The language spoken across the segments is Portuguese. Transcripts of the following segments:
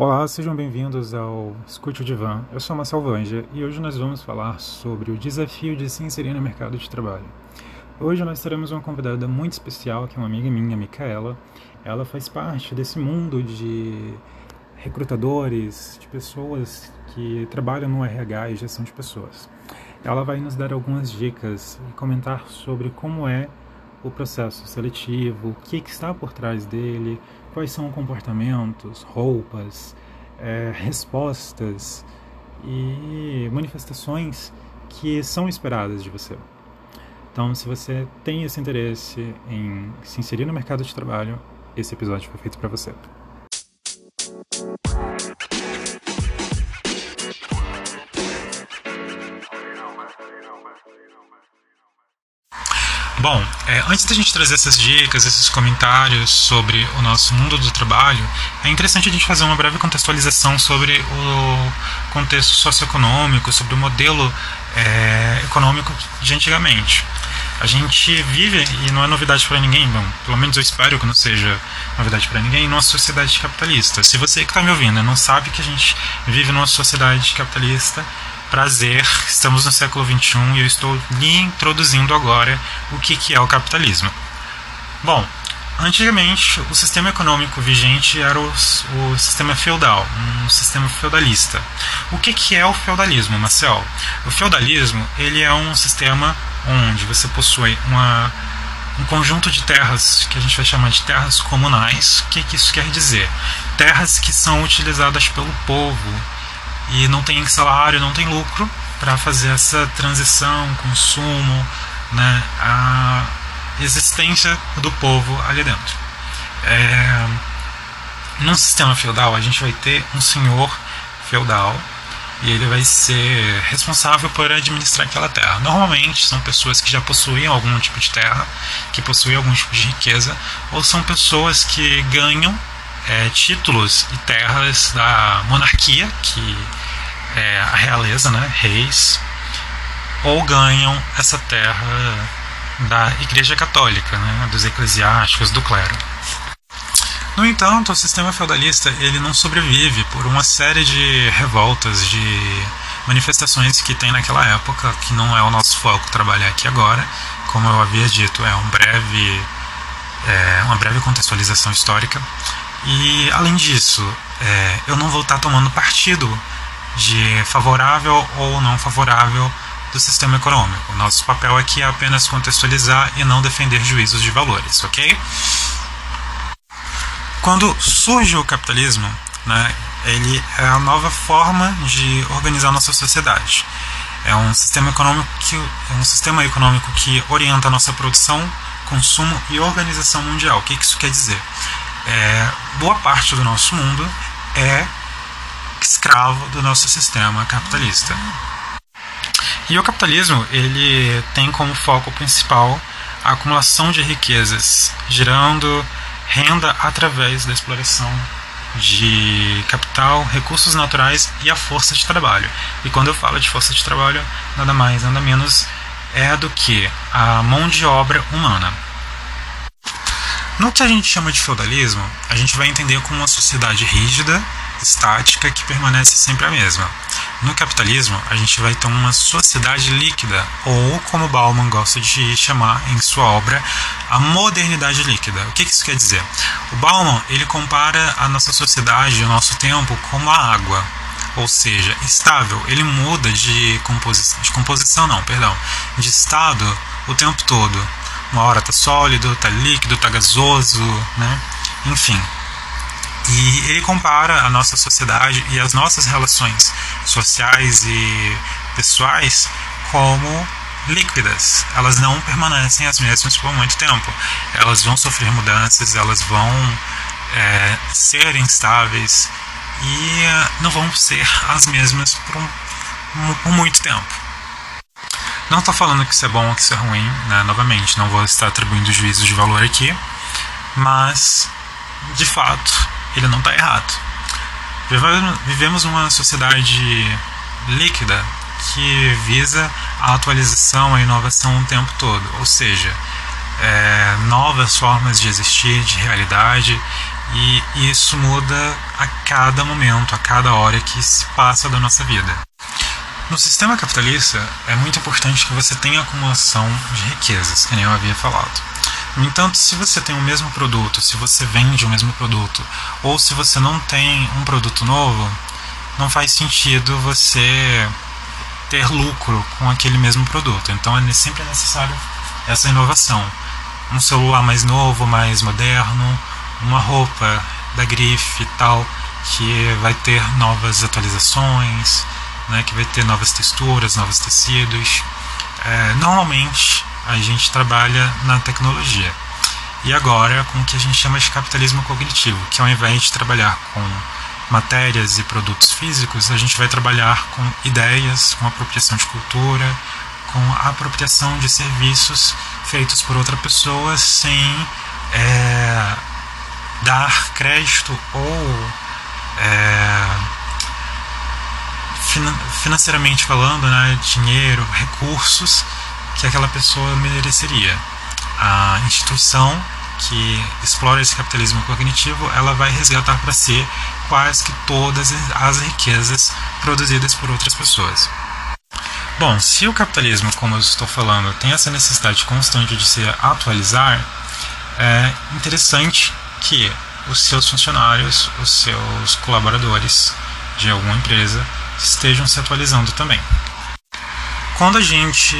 Olá, sejam bem-vindos ao Escute o Divã. Eu sou Marcel Vanja e hoje nós vamos falar sobre o desafio de se inserir no mercado de trabalho. Hoje nós teremos uma convidada muito especial, que é uma amiga minha, Micaela. Ela faz parte desse mundo de recrutadores, de pessoas que trabalham no RH e gestão de pessoas. Ela vai nos dar algumas dicas e comentar sobre como é o processo seletivo, o que, que está por trás dele, quais são comportamentos, roupas, é, respostas e manifestações que são esperadas de você. Então, se você tem esse interesse em se inserir no mercado de trabalho, esse episódio foi feito para você. Bom, é, antes da gente trazer essas dicas, esses comentários sobre o nosso mundo do trabalho, é interessante a gente fazer uma breve contextualização sobre o contexto socioeconômico, sobre o modelo é, econômico de antigamente. A gente vive, e não é novidade para ninguém, bom, pelo menos eu espero que não seja novidade para ninguém, numa sociedade capitalista. Se você que está me ouvindo não sabe que a gente vive numa sociedade capitalista, Prazer, estamos no século XXI e eu estou lhe introduzindo agora o que, que é o capitalismo. Bom, antigamente o sistema econômico vigente era o, o sistema feudal, um sistema feudalista. O que, que é o feudalismo, Marcel? O feudalismo ele é um sistema onde você possui uma, um conjunto de terras que a gente vai chamar de terras comunais. O que, que isso quer dizer? Terras que são utilizadas pelo povo e não tem salário, não tem lucro para fazer essa transição, consumo, né, a existência do povo ali dentro. É, num sistema feudal, a gente vai ter um senhor feudal e ele vai ser responsável por administrar aquela terra. Normalmente são pessoas que já possuem algum tipo de terra, que possuem algum tipo de riqueza, ou são pessoas que ganham é, títulos e terras da monarquia, que é a realeza, né, reis, ou ganham essa terra da Igreja Católica, né, dos eclesiásticos, do clero. No entanto, o sistema feudalista ele não sobrevive por uma série de revoltas, de manifestações que tem naquela época, que não é o nosso foco trabalhar aqui agora. Como eu havia dito, é um breve, é, uma breve contextualização histórica. E além disso, é, eu não vou estar tomando partido de favorável ou não favorável do sistema econômico. Nosso papel aqui é apenas contextualizar e não defender juízos de valores, ok? Quando surge o capitalismo, né, ele é a nova forma de organizar nossa sociedade. É um sistema econômico que, é um sistema econômico que orienta a nossa produção, consumo e organização mundial. O que isso quer dizer? É, boa parte do nosso mundo é escravo do nosso sistema capitalista. E o capitalismo ele tem como foco principal a acumulação de riquezas, gerando renda através da exploração de capital, recursos naturais e a força de trabalho. E quando eu falo de força de trabalho, nada mais, nada menos é do que a mão de obra humana. No que a gente chama de feudalismo, a gente vai entender como uma sociedade rígida estática que permanece sempre a mesma. No capitalismo, a gente vai ter uma sociedade líquida, ou como Bauman gosta de chamar em sua obra, a modernidade líquida. O que isso quer dizer? O Bauman ele compara a nossa sociedade, o nosso tempo, como a água, ou seja, estável. Ele muda de composição, de composição não, perdão, de estado o tempo todo. Uma hora está sólido, está líquido, está gasoso, né? Enfim, e ele compara a nossa sociedade e as nossas relações sociais e pessoais como líquidas. Elas não permanecem as mesmas por muito tempo. Elas vão sofrer mudanças, elas vão é, ser instáveis e não vão ser as mesmas por, um, por muito tempo. Não estou falando que isso é bom ou que isso é ruim, né? novamente, não vou estar atribuindo juízos de valor aqui, mas de fato ele não está errado. Vivemos uma sociedade líquida que visa a atualização, a inovação o tempo todo, ou seja, é, novas formas de existir, de realidade, E isso muda a cada momento, a cada hora que se passa da nossa vida. No sistema capitalista, é muito importante que você tenha acumulação de riquezas, que nem eu havia falado. No entanto, se você tem o mesmo produto, se você vende o mesmo produto, ou se você não tem um produto novo, não faz sentido você ter lucro com aquele mesmo produto. Então é sempre necessário essa inovação. Um celular mais novo, mais moderno, uma roupa da grife e tal, que vai ter novas atualizações, né, que vai ter novas texturas, novos tecidos. É, normalmente a gente trabalha na tecnologia. E agora com o que a gente chama de capitalismo cognitivo, que ao invés de trabalhar com matérias e produtos físicos, a gente vai trabalhar com ideias, com apropriação de cultura, com apropriação de serviços feitos por outra pessoa sem é, dar crédito ou é, financeiramente falando, né, dinheiro, recursos que aquela pessoa mereceria. A instituição que explora esse capitalismo cognitivo, ela vai resgatar para si quase que todas as riquezas produzidas por outras pessoas. Bom, se o capitalismo, como eu estou falando, tem essa necessidade constante de se atualizar, é interessante que os seus funcionários, os seus colaboradores de alguma empresa estejam se atualizando também. Quando a gente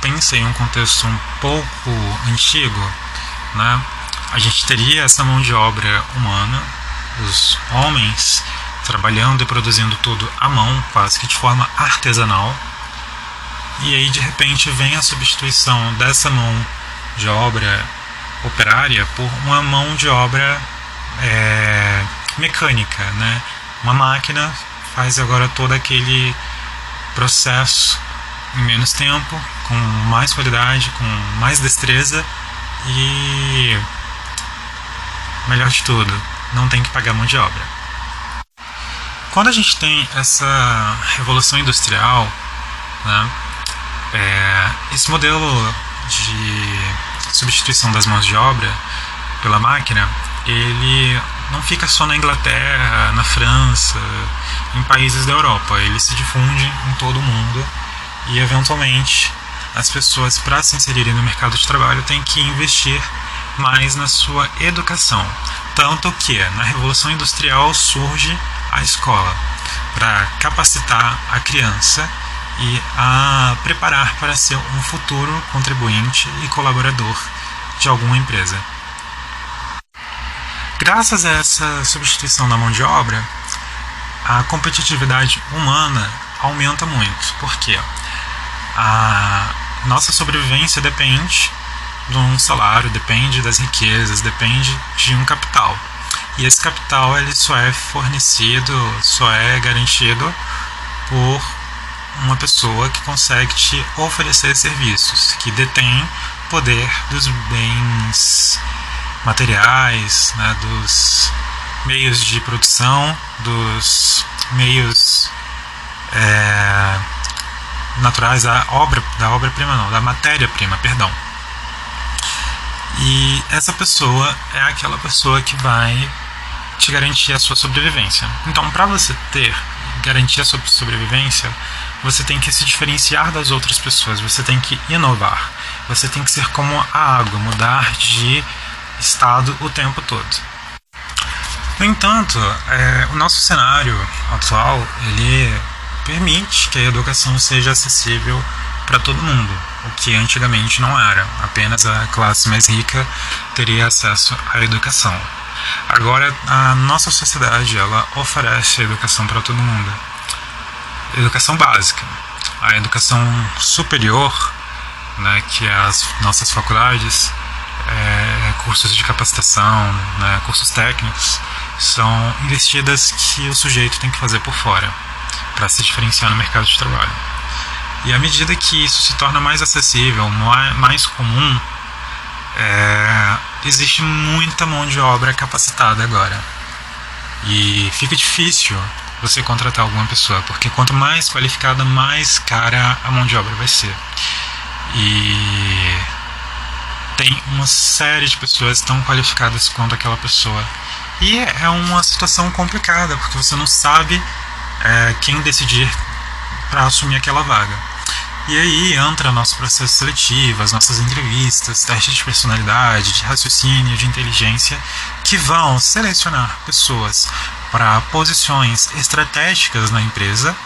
pensa em um contexto um pouco antigo, né, a gente teria essa mão de obra humana, os homens trabalhando e produzindo tudo à mão, quase que de forma artesanal. E aí de repente vem a substituição dessa mão de obra operária por uma mão de obra é, mecânica, né? Uma máquina faz agora todo aquele processo em menos tempo, com mais qualidade, com mais destreza e melhor de tudo, não tem que pagar mão de obra. Quando a gente tem essa revolução industrial, né, é, esse modelo de substituição das mãos de obra pela máquina, ele não fica só na Inglaterra, na França, em países da Europa, ele se difunde em todo o mundo e eventualmente as pessoas para se inserirem no mercado de trabalho têm que investir mais na sua educação. Tanto que na Revolução Industrial surge a escola para capacitar a criança e a preparar para ser um futuro contribuinte e colaborador de alguma empresa. Graças a essa substituição da mão de obra, a competitividade humana aumenta muito. Por quê? A nossa sobrevivência depende de um salário, depende das riquezas, depende de um capital. E esse capital ele só é fornecido, só é garantido por uma pessoa que consegue te oferecer serviços, que detém poder dos bens materiais, né, dos meios de produção, dos meios é, naturais da obra, da obra-prima não, da matéria-prima, perdão. E essa pessoa é aquela pessoa que vai te garantir a sua sobrevivência. Então, para você ter garantir a sua sobrevivência, você tem que se diferenciar das outras pessoas, você tem que inovar, você tem que ser como a água, mudar de estado o tempo todo. No entanto, é, o nosso cenário atual ele permite que a educação seja acessível para todo mundo, o que antigamente não era. Apenas a classe mais rica teria acesso à educação. Agora, a nossa sociedade ela oferece educação para todo mundo. Educação básica. A educação superior, né, que é as nossas faculdades, é, cursos de capacitação, né, cursos técnicos, são investidas que o sujeito tem que fazer por fora para se diferenciar no mercado de trabalho. E à medida que isso se torna mais acessível, mais comum, é, existe muita mão de obra capacitada agora. E fica difícil você contratar alguma pessoa, porque quanto mais qualificada, mais cara a mão de obra vai ser. E tem uma série de pessoas tão qualificadas quanto aquela pessoa E é uma situação complicada, porque você não sabe é, quem decidir para assumir aquela vaga. E aí entra nosso processo seletivo, as nossas entrevistas, testes de personalidade, de raciocínio, de inteligência, que vão selecionar pessoas para posições estratégicas na empresa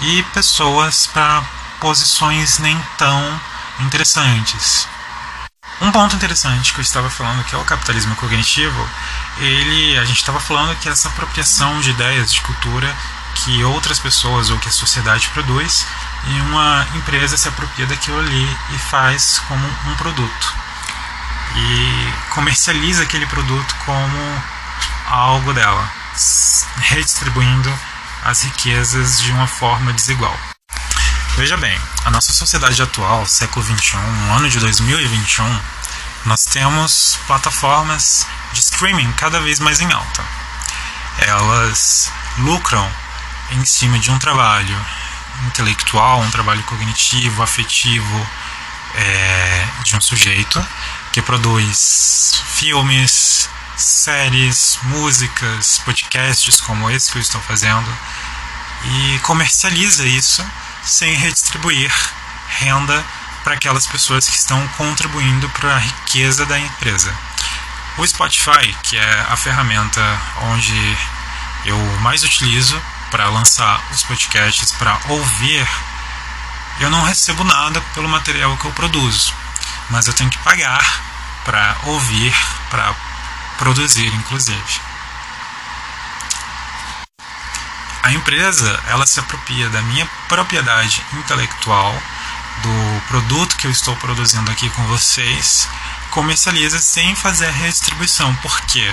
e pessoas para posições nem tão interessantes. Um ponto interessante que eu estava falando que é o capitalismo cognitivo, ele, a gente estava falando que essa apropriação de ideias de cultura que outras pessoas ou que a sociedade produz e uma empresa se apropria daquilo ali e faz como um produto e comercializa aquele produto como algo dela, redistribuindo as riquezas de uma forma desigual. Veja bem, a nossa sociedade atual, século XXI, ano de 2021, nós temos plataformas de streaming cada vez mais em alta. Elas lucram em cima de um trabalho intelectual, um trabalho cognitivo, afetivo é, de um sujeito que produz filmes, séries, músicas, podcasts como esse que eu estou fazendo e comercializa isso sem redistribuir renda para aquelas pessoas que estão contribuindo para a riqueza da empresa. O Spotify, que é a ferramenta onde eu mais utilizo para lançar os podcasts, para ouvir, eu não recebo nada pelo material que eu produzo, mas eu tenho que pagar para ouvir, para produzir, inclusive. A empresa ela se apropria da minha propriedade intelectual, do produto que eu estou produzindo aqui com vocês, comercializa sem fazer a redistribuição, porque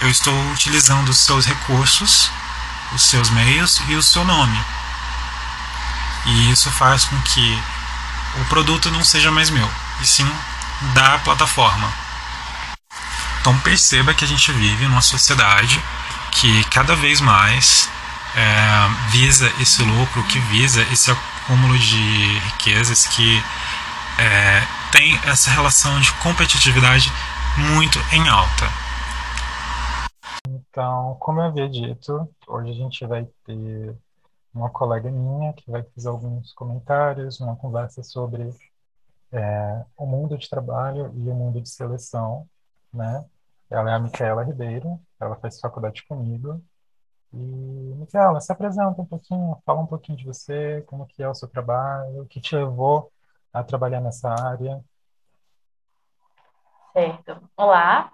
eu estou utilizando os seus recursos os seus meios e o seu nome. E isso faz com que o produto não seja mais meu, e sim da plataforma. Então perceba que a gente vive numa sociedade que cada vez mais é, visa esse lucro, que visa esse acúmulo de riquezas, que é, tem essa relação de competitividade muito em alta. Então, como eu havia dito, hoje a gente vai ter uma colega minha que vai fazer alguns comentários, uma conversa sobre é, o mundo de trabalho e o mundo de seleção, né? Ela é a Micaela Ribeiro, ela faz faculdade comigo. E, Micaela, se apresenta um pouquinho, fala um pouquinho de você, como que é o seu trabalho, o que te levou a trabalhar nessa área. Certo. Olá,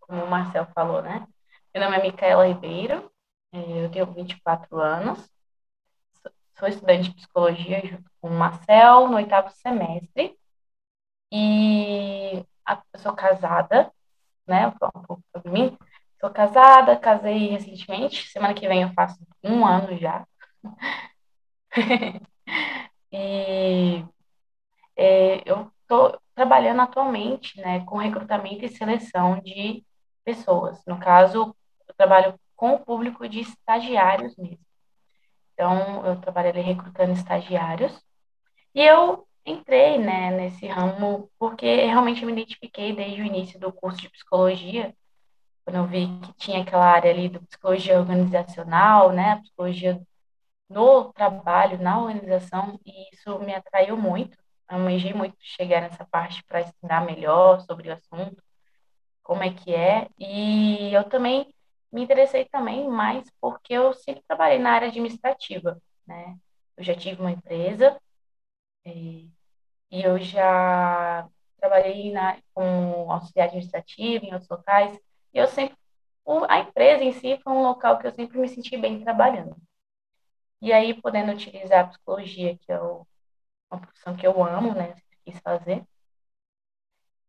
como o Marcel falou, né? Meu nome é Micaela Ribeiro, é, eu tenho 24 anos, sou estudante de psicologia junto com o Marcel no oitavo semestre e eu sou casada, né? Vou falar um pouco sobre mim. Sou casada, casei recentemente, semana que vem eu faço um ano já. e é, eu estou trabalhando atualmente né, com recrutamento e seleção de pessoas. No caso, eu trabalho com o público de estagiários mesmo. Então, eu trabalhei recrutando estagiários. E eu entrei né, nesse ramo porque realmente me identifiquei desde o início do curso de psicologia, quando eu vi que tinha aquela área ali do psicologia organizacional, né, psicologia no trabalho, na organização, e isso me atraiu muito. Eu almejei muito chegar nessa parte para estudar melhor sobre o assunto, como é que é. E eu também me interessei também mais porque eu sempre trabalhei na área administrativa, né? Eu já tive uma empresa e, e eu já trabalhei na, como auxiliar administrativo em outros locais. E eu sempre, a empresa em si foi um local que eu sempre me senti bem trabalhando. E aí, podendo utilizar a psicologia, que é uma profissão que eu amo, né? Quis fazer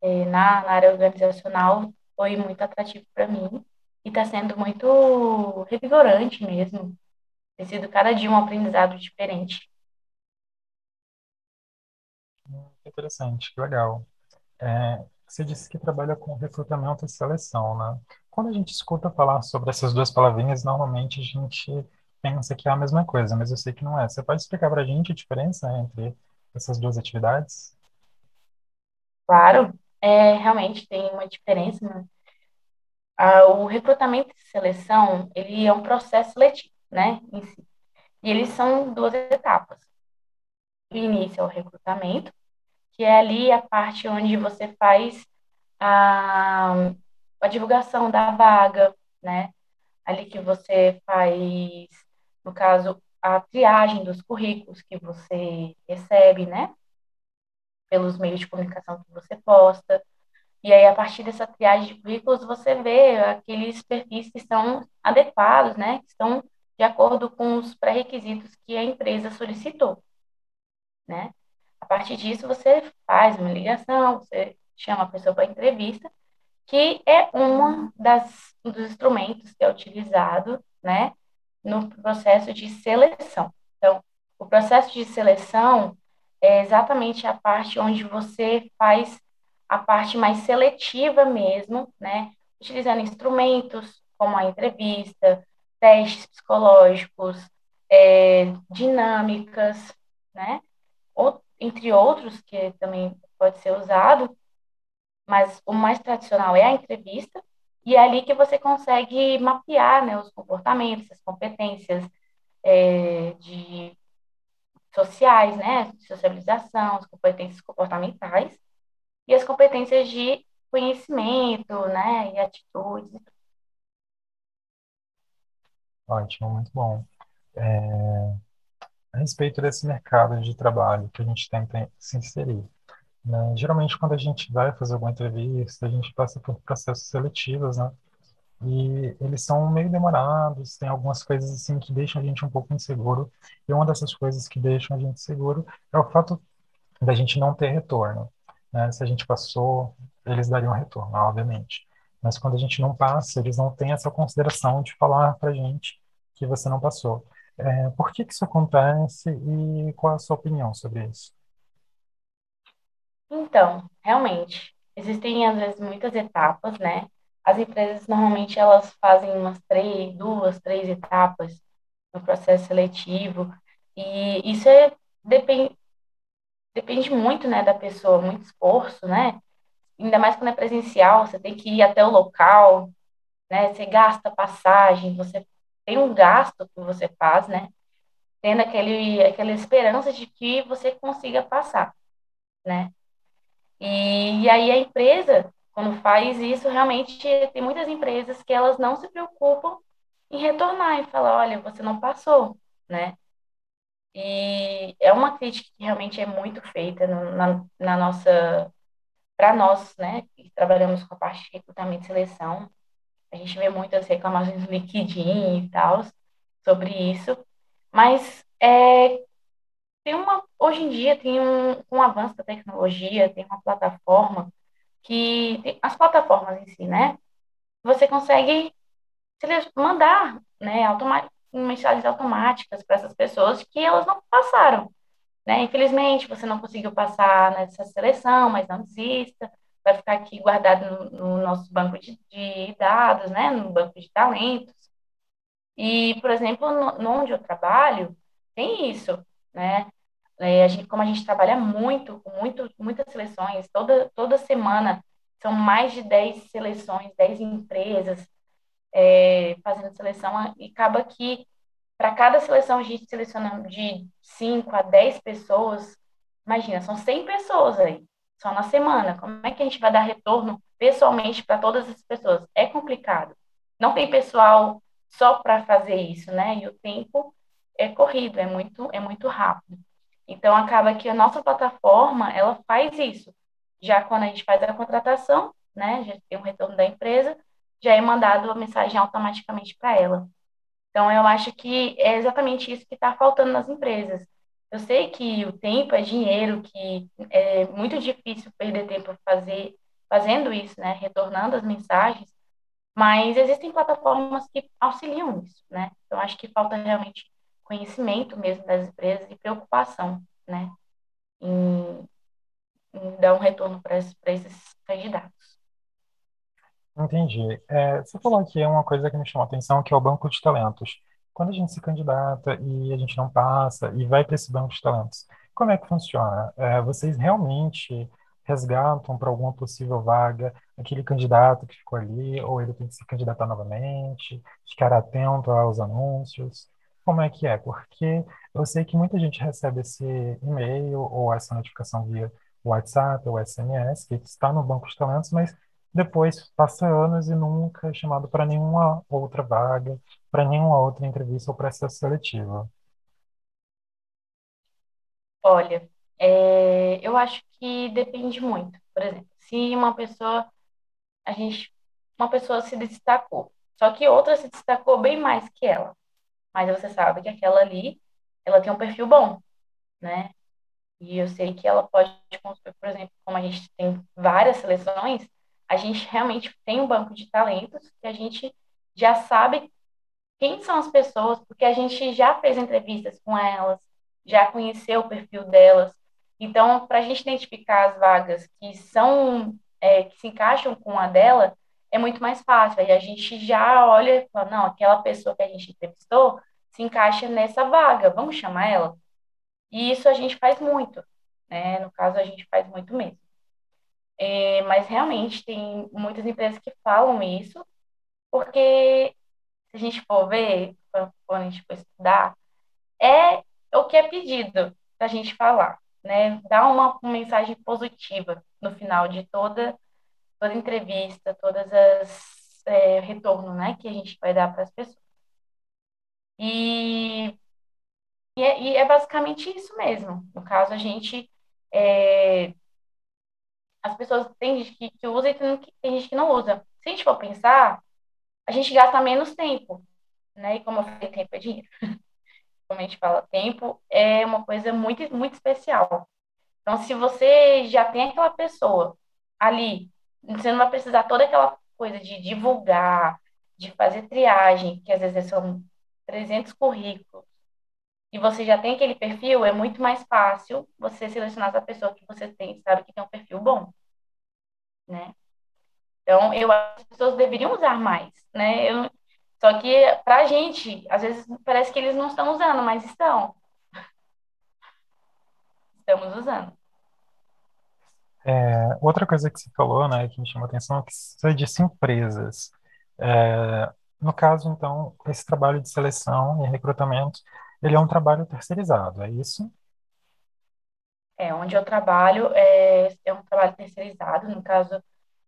é, na, na área organizacional foi muito atrativo para mim e está sendo muito revigorante mesmo. Tem sido cada dia um aprendizado diferente. Interessante, que legal. É, você disse que trabalha com recrutamento e seleção, né? Quando a gente escuta falar sobre essas duas palavrinhas, normalmente a gente pensa que é a mesma coisa, mas eu sei que não é. Você pode explicar para a gente a diferença entre essas duas atividades? Claro, é, realmente tem uma diferença. Né? a, o recrutamento e seleção, ele é um processo seletivo, né, em si. E eles são duas etapas. O início é o recrutamento, que é ali a parte onde você faz a, a divulgação da vaga, né? Ali que você faz, no caso, a triagem dos currículos que você recebe, né? Pelos meios de comunicação que você posta. E aí, a partir dessa triagem de currículos, você vê aqueles perfis que estão adequados, né? Que estão de acordo com os pré-requisitos que a empresa solicitou, né? A partir disso, você faz uma ligação, você chama a pessoa para entrevista, que é uma das um dos instrumentos que é utilizado, né, no processo de seleção. Então, o processo de seleção é exatamente a parte onde você faz a parte mais seletiva mesmo, né, utilizando instrumentos como a entrevista, testes psicológicos, é, dinâmicas, né, ou, entre outros que também pode ser usado, mas o mais tradicional é a entrevista, e é ali que você consegue mapear né, os comportamentos, as competências é, de sociais, né, socialização, as competências comportamentais e as competências de conhecimento, né, e atitudes. Ótimo, muito bom. É, a respeito desse mercado de trabalho que a gente tenta se inserir, né? Geralmente, quando a gente vai fazer alguma entrevista, a gente passa por processos seletivos, né? E eles são meio demorados, tem algumas coisas assim que deixam a gente um pouco inseguro. E uma dessas coisas que deixam a gente seguro é o fato da gente não ter retorno, né? Se a gente passou, eles dariam retorno, obviamente. Mas quando a gente não passa, eles não têm essa consideração de falar para gente que você não passou. É, por que que isso acontece e qual a sua opinião sobre isso? Então, realmente, existem às vezes muitas etapas, né? As empresas normalmente elas fazem umas três, duas, três etapas no processo seletivo e isso é depende depende muito, né, da pessoa, muito esforço, né? Ainda mais quando é presencial, você tem que ir até o local, né? Você gasta passagem, você tem um gasto que você faz, né? Tendo aquele, aquela esperança de que você consiga passar, né? E, e aí a empresa, quando faz isso, realmente tem muitas empresas que elas não se preocupam em retornar e falar, olha, você não passou, né? E é uma crítica que realmente é muito feita no, na, na nossa, para nós, né, que trabalhamos com a parte de recrutamento e seleção, a gente vê muitas reclamações no LinkedIn e tal sobre isso, mas é, tem uma, hoje em dia tem um, um avanço da tecnologia, tem uma plataforma que, as plataformas em si, né? Você consegue mandar, né, mensagens automáticas para essas pessoas que elas não passaram, né? Infelizmente, você não conseguiu passar nessa seleção, mas não desista, vai ficar aqui guardado no, no nosso banco de, de, dados, né, no banco de talentos. E, por exemplo, no, no onde eu trabalho, tem isso, né? É, a gente, como a gente trabalha muito, com muito, muitas seleções, toda, toda semana são mais de 10 seleções, 10 empresas é, fazendo seleção, e acaba que para cada seleção a gente seleciona de 5 a 10 pessoas, imagina, são 100 pessoas aí, só na semana. Como é que a gente vai dar retorno pessoalmente para todas as pessoas? É complicado. Não tem pessoal só para fazer isso, né? E o tempo é corrido, é muito, é muito rápido. Então, acaba que a nossa plataforma, ela faz isso. Já quando a gente faz a contratação, né, já tem um retorno da empresa, já é mandado a mensagem automaticamente para ela. Então, eu acho que é exatamente isso que está faltando nas empresas. Eu sei que o tempo é dinheiro, que é muito difícil perder tempo fazer, fazendo isso, né, retornando as mensagens, mas existem plataformas que auxiliam nisso, né? Então, acho que falta realmente conhecimento mesmo das empresas e preocupação, né, em, em dar um retorno para esses candidatos. Entendi. É, você falou aqui uma coisa que me chamou a atenção, que é o banco de talentos. Quando a gente se candidata e a gente não passa e vai para esse banco de talentos, como é que funciona? É, vocês realmente resgatam para alguma possível vaga aquele candidato que ficou ali, ou ele tem que se candidatar novamente, ficar atento aos anúncios? Como é que é? Porque eu sei que muita gente recebe esse e-mail ou essa notificação via WhatsApp ou SMS, que está no banco de talentos, mas depois passa anos e nunca é chamado para nenhuma outra vaga, para nenhuma outra entrevista ou processo seletivo. Olha, é, eu acho que depende muito. Por exemplo, se uma pessoa, a gente, uma pessoa se destacou, só que outra se destacou bem mais que ela, mas você sabe que aquela ali, ela tem um perfil bom, né? E eu sei que ela pode por exemplo, como a gente tem várias seleções, a gente realmente tem um banco de talentos que a gente já sabe quem são as pessoas, porque a gente já fez entrevistas com elas, já conheceu o perfil delas. Então, para a gente identificar as vagas que são é, que se encaixam com a dela, é muito mais fácil. Aí a gente já olha e fala, não, aquela pessoa que a gente entrevistou se encaixa nessa vaga, vamos chamar ela? E isso a gente faz muito, né? No caso, a gente faz muito mesmo. É, mas realmente tem muitas empresas que falam isso, porque se a gente for ver, quando a gente for estudar, é o que é pedido para a gente falar, né? Dar uma, uma mensagem positiva no final de toda toda entrevista, todas as é, retorno, né, que a gente vai dar para as pessoas. E, e é, e, é, basicamente isso mesmo. No caso, a gente é, as pessoas tem gente que, que usa e tem, tem gente que não usa. Se a gente for pensar, a gente gasta menos tempo, né? E como eu falei, tempo é dinheiro. como a gente fala, tempo é uma coisa muito, muito especial. Então, se você já tem aquela pessoa ali, você não vai precisar toda aquela coisa de divulgar, de fazer triagem, que às vezes são 300 currículos, e você já tem aquele perfil, é muito mais fácil você selecionar essa pessoa que você tem, sabe que tem um perfil bom, né? Então, eu acho que as pessoas deveriam usar mais, né? Eu, só que pra gente, às vezes parece que eles não estão usando, mas estão. Estamos usando. É, outra coisa que você falou, né, que me chamou a atenção, é que você disse empresas. É, no caso, então, esse trabalho de seleção e recrutamento, ele é um trabalho terceirizado, é isso? É, onde eu trabalho é, é um trabalho terceirizado, no caso,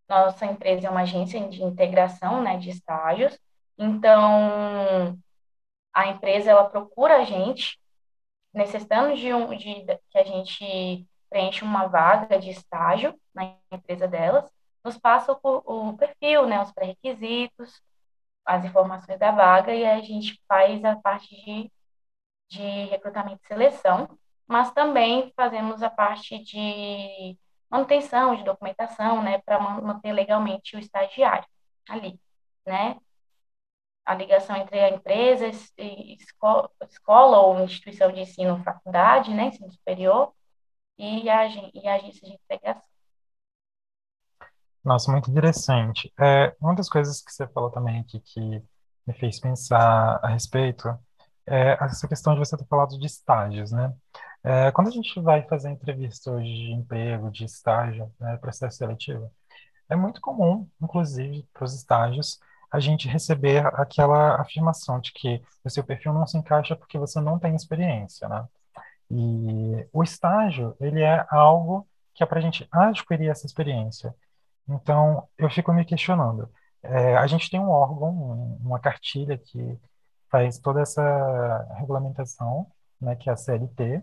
nossa empresa é uma agência de integração, né, de estágios, então, a empresa ela procura a gente, necessitando de, um, de que a gente preencha uma vaga de estágio na empresa delas, nos passa o, o perfil, né, os pré-requisitos, as informações da vaga e a gente faz a parte de, de recrutamento e seleção, mas também fazemos a parte de manutenção, de documentação, né, para manter legalmente o estagiário ali, né, a ligação entre a empresa, escola, escola ou instituição de ensino, faculdade, né, ensino superior, e a, e a agência de integração. Nossa, muito interessante. É, uma das coisas que você falou também aqui que me fez pensar a respeito é essa questão de você ter falado de estágios, né? É, quando a gente vai fazer entrevista hoje de emprego, de estágio, né, processo seletivo, é muito comum, inclusive, para os estágios, a gente receber aquela afirmação de que o seu perfil não se encaixa porque você não tem experiência, né? E o estágio, ele é algo que é para a gente adquirir essa experiência. Então, eu fico me questionando. É, a gente tem um órgão, uma cartilha que faz toda essa regulamentação, né, que é a CLT,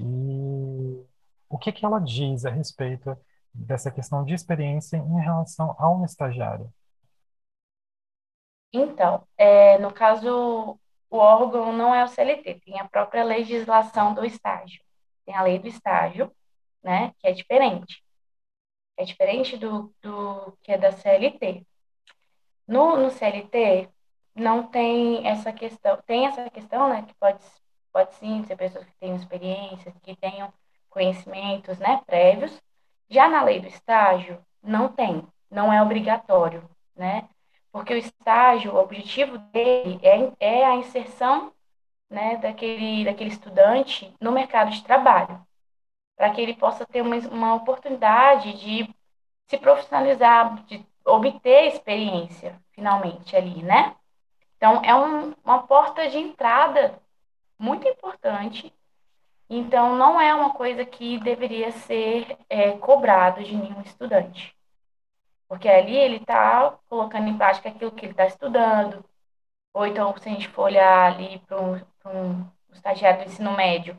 e o que que ela diz a respeito dessa questão de experiência em relação a um estagiário? Então, é, no caso, o órgão não é o CLT, tem a própria legislação do estágio. Tem a lei do estágio, né, que é diferente. É diferente do, do que é da CLT. No, no CLT, não tem essa questão, tem essa questão, né, que pode, pode sim ser pessoas que tenham experiência, que tenham conhecimentos, né, prévios. Já na lei do estágio, não tem, não é obrigatório, né? Porque o estágio, o objetivo dele é, é a inserção né, daquele, daquele estudante no mercado de trabalho. para que ele possa ter uma, uma oportunidade de se profissionalizar, de obter experiência, finalmente, ali, né? Então, é um, uma porta de entrada muito importante. Então, não é uma coisa que deveria ser é, cobrado de nenhum estudante. Porque ali ele está colocando em prática aquilo que ele está estudando. Ou então, se a gente for olhar ali para um, um estagiário do ensino médio,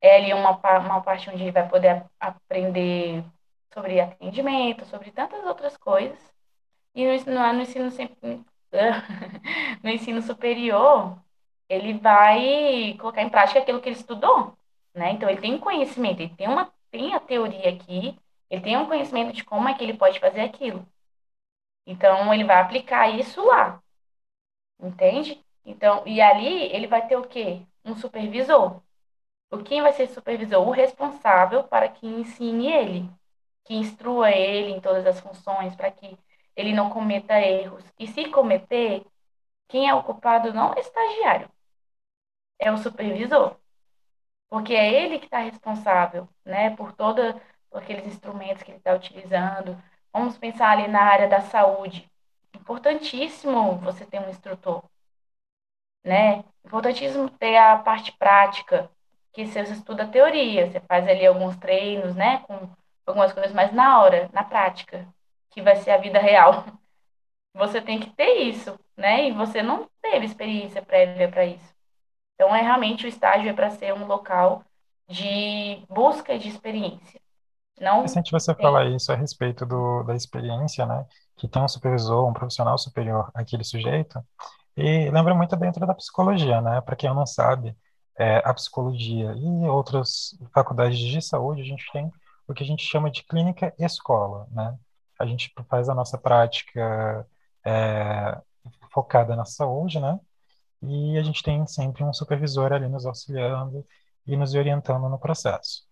é ali uma, uma parte onde ele vai poder aprender sobre atendimento, sobre tantas outras coisas. E no, no ensino, no ensino superior, ele vai colocar em prática aquilo que ele estudou, né? Então, ele tem conhecimento, ele tem, uma, tem a teoria aqui, ele tem um conhecimento de como é que ele pode fazer aquilo. Então, ele vai aplicar isso lá, entende? Então, e ali ele vai ter o quê? Um supervisor. O quem vai ser supervisor? O responsável para que ensine ele, que instrua ele em todas as funções, para que ele não cometa erros. E se cometer, quem é o culpado não é o estagiário, é o supervisor. Porque é ele que está responsável, né, por todos aqueles instrumentos que ele está utilizando. Vamos pensar ali na área da saúde. Importantíssimo você ter um instrutor, né? Importantíssimo ter a parte prática, que você estuda a teoria, você faz ali alguns treinos, né, com algumas coisas, mas na hora, na prática, que vai ser a vida real, você tem que ter isso, né? E você não teve experiência prévia para isso. Então, é realmente o estágio é para ser um local de busca de experiência. Não interessante você tem... falar isso a respeito do, da experiência, né? Que tem um supervisor, um profissional superior àquele sujeito. E lembra muito dentro da psicologia, né? Para quem não sabe, é, a psicologia e outras faculdades de saúde, a gente tem o que a gente chama de clínica escola, né? A gente faz a nossa prática é, focada na saúde, né? E a gente tem sempre um supervisor ali nos auxiliando e nos orientando no processo.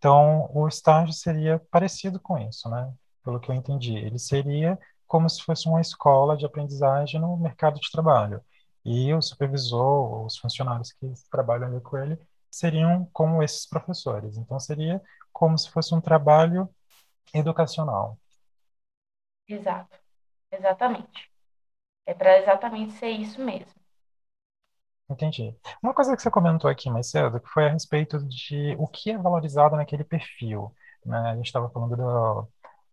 Então, o estágio seria parecido com isso, né? Pelo que eu entendi. Ele seria como se fosse uma escola de aprendizagem no mercado de trabalho. E o supervisor, os funcionários que trabalham ali com ele, seriam como esses professores. Então, seria como se fosse um trabalho educacional. Exato, exatamente. É para exatamente ser isso mesmo. Entendi. Uma coisa que você comentou aqui mais cedo, que foi a respeito de o que é valorizado naquele perfil. Né? A gente estava falando do,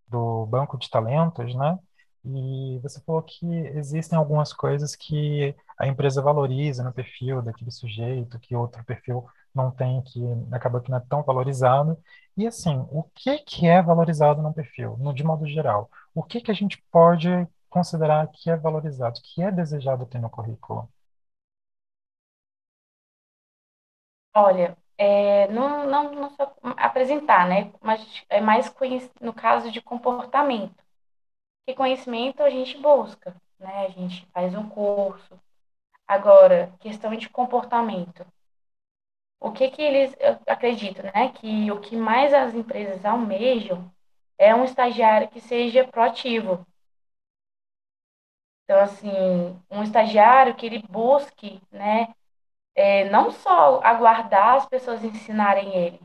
do banco de talentos, né? E você falou que existem algumas coisas que a empresa valoriza no perfil daquele sujeito, que outro perfil não tem, que acaba que não é tão valorizado. E assim, o que que é valorizado no perfil, no, de modo geral? O que que a gente pode considerar que é valorizado, que é desejado ter no currículo? Olha, é, não, não, não só apresentar, né? Mas é mais no caso de comportamento. Que conhecimento a gente busca, né? A gente faz um curso. Agora, questão de comportamento. O que que eles acreditam, né? Que o que mais as empresas almejam é um estagiário que seja proativo. Então, assim, um estagiário que ele busque, né? É, não só aguardar as pessoas ensinarem ele,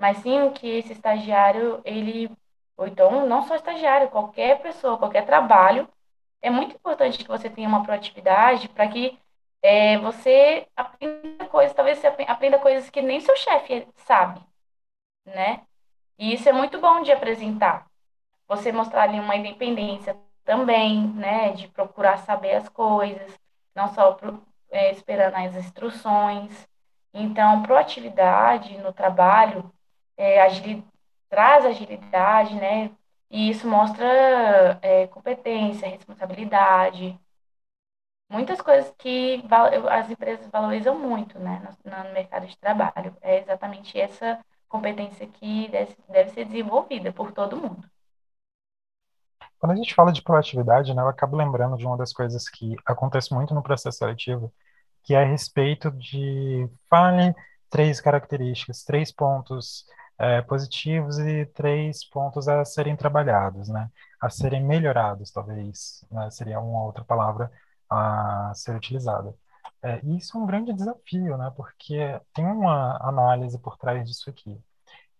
mas sim que esse estagiário, ele, ou então não só estagiário, qualquer pessoa, qualquer trabalho, é muito importante que você tenha uma proatividade para que é, você aprenda coisas, talvez você aprenda coisas que nem seu chefe sabe, né? E isso é muito bom de apresentar. Você mostrar ali uma independência também, né? De procurar saber as coisas, não só é, esperando as instruções. Então, proatividade no trabalho é, agil, traz agilidade, né? E isso mostra é, competência, responsabilidade, muitas coisas que as empresas valorizam muito né, no, no mercado de trabalho. É exatamente essa competência que deve, deve ser desenvolvida por todo mundo. Quando a gente fala de proatividade, né, eu acabo lembrando de uma das coisas que acontece muito no processo seletivo, que é a respeito de fale três características, três pontos é, positivos e três pontos a serem trabalhados, né, a serem melhorados, talvez, né, seria uma outra palavra a ser utilizada. É, e isso é um grande desafio, né? Porque tem uma análise por trás disso aqui.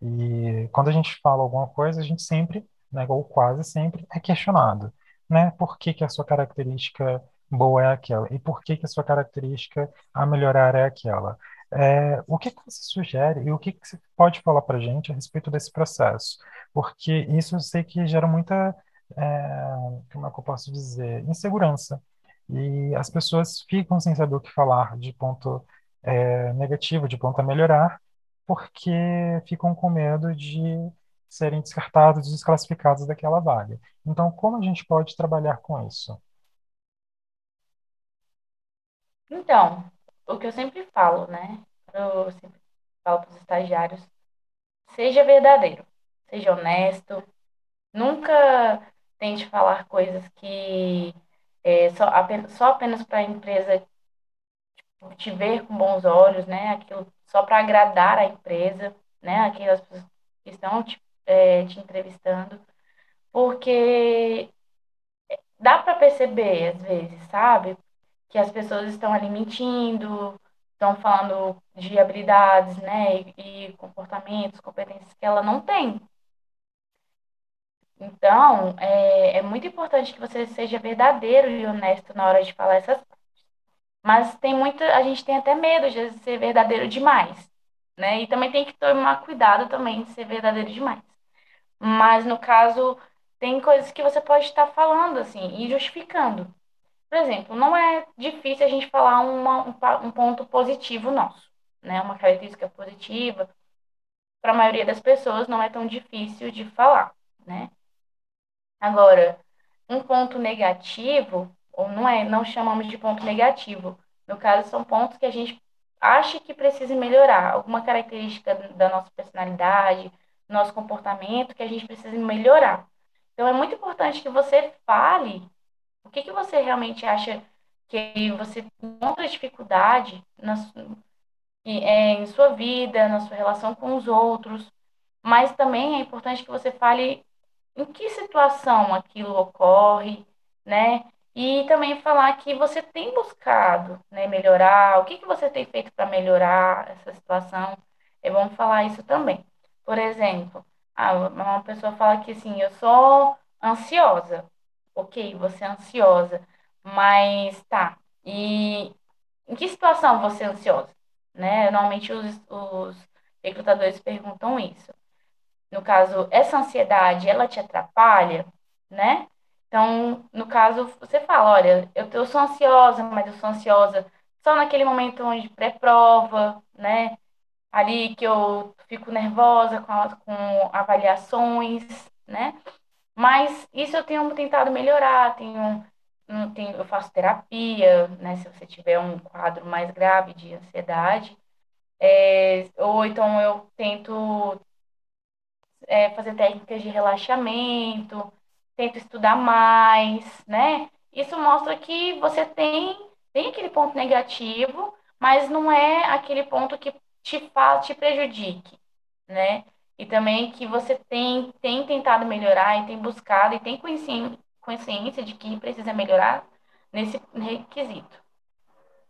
E quando a gente fala alguma coisa, a gente sempre, né, ou quase sempre, é questionado, né? Por que que a sua característica boa é aquela? E por que que a sua característica a melhorar é aquela? É, o que que você sugere e o que que você pode falar para a gente a respeito desse processo? Porque isso eu sei que gera muita, é, como é que eu posso dizer, insegurança. E as pessoas ficam sem saber o que falar de ponto, é, negativo, de ponto a melhorar, porque ficam com medo de serem descartados, desclassificados daquela vaga. Então, como a gente pode trabalhar com isso? Então, o que eu sempre falo, né? Eu sempre falo para os estagiários, seja verdadeiro, seja honesto, nunca tente falar coisas que é, só apenas, só apenas para a empresa tipo, te ver com bons olhos, né? Aquilo só para agradar a empresa, né? Aquelas pessoas que estão te, é, te entrevistando, porque dá para perceber às vezes, sabe? Que as pessoas estão ali mentindo, estão falando de habilidades, né? E, e comportamentos, competências que ela não tem. Então, é, é muito importante que você seja verdadeiro e honesto na hora de falar essas Mas tem muita, a gente tem até medo de ser verdadeiro demais, né? E também tem que tomar cuidado também de ser verdadeiro demais. Mas no caso, tem coisas que você pode estar falando assim e justificando. Por exemplo, não é difícil a gente falar uma, um, um ponto positivo nosso, né? Uma característica positiva. Para a maioria das pessoas não é tão difícil de falar, né? Agora, um ponto negativo, ou não é, não chamamos de ponto negativo. No caso, são pontos que a gente acha que precisa melhorar, alguma característica da nossa personalidade, nosso comportamento que a gente precisa melhorar. Então, é muito importante que você fale o que que você realmente acha que você encontra dificuldade na, é, em sua vida, na sua relação com os outros, mas também é importante que você fale em que situação aquilo ocorre, né? E também falar que você tem buscado, né, melhorar, o que que você tem feito para melhorar essa situação. É bom falar isso também. Por exemplo, ah, uma pessoa fala que assim, eu sou ansiosa. Ok, você é ansiosa, mas tá. E em que situação você é ansiosa? Né? Normalmente os, os recrutadores perguntam isso no caso, essa ansiedade, ela te atrapalha, né? Então, no caso, você fala, olha, eu, eu sou ansiosa, mas eu sou ansiosa só naquele momento onde pré-prova, né? Ali que eu fico nervosa com, com avaliações, né? Mas isso eu tenho tentado melhorar, tenho, tenho, eu faço terapia, né? Se você tiver um quadro mais grave de ansiedade, É, ou então eu tento é, fazer técnicas de relaxamento, tento estudar mais, né? Isso mostra que você tem, tem aquele ponto negativo, mas não é aquele ponto que te faz, te prejudique, né? E também que você tem, tem tentado melhorar e tem buscado e tem consciência, consciência de que precisa melhorar nesse requisito.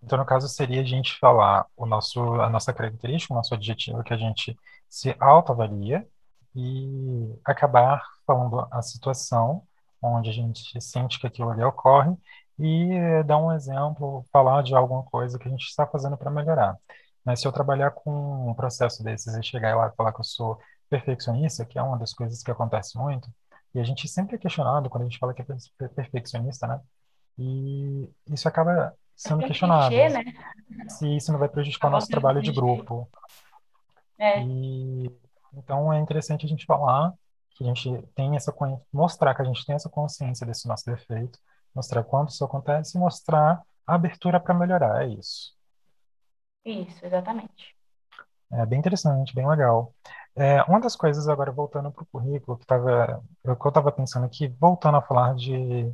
Então, no caso, seria a gente falar o nosso, a nossa característica, o nosso adjetivo que a gente se autoavalia e acabar falando a situação onde a gente sente que aquilo ali ocorre e eh, dar um exemplo, falar de alguma coisa que a gente está fazendo para melhorar. Mas se eu trabalhar com um processo desses e chegar lá e falar que eu sou perfeccionista, que é uma das coisas que acontece muito, e a gente sempre é questionado quando a gente fala que é per- perfeccionista, né? E isso acaba sendo É questionado, clichê, né? se isso não vai prejudicar o nosso trabalho de grupo. É, E então é interessante a gente falar que a gente tem essa mostrar que a gente tem essa consciência desse nosso defeito, mostrar quando isso acontece e mostrar a abertura para melhorar, é isso. Isso, exatamente. É bem interessante, bem legal. É, uma das coisas agora voltando para o currículo que tava, que eu estava pensando aqui, voltando a falar de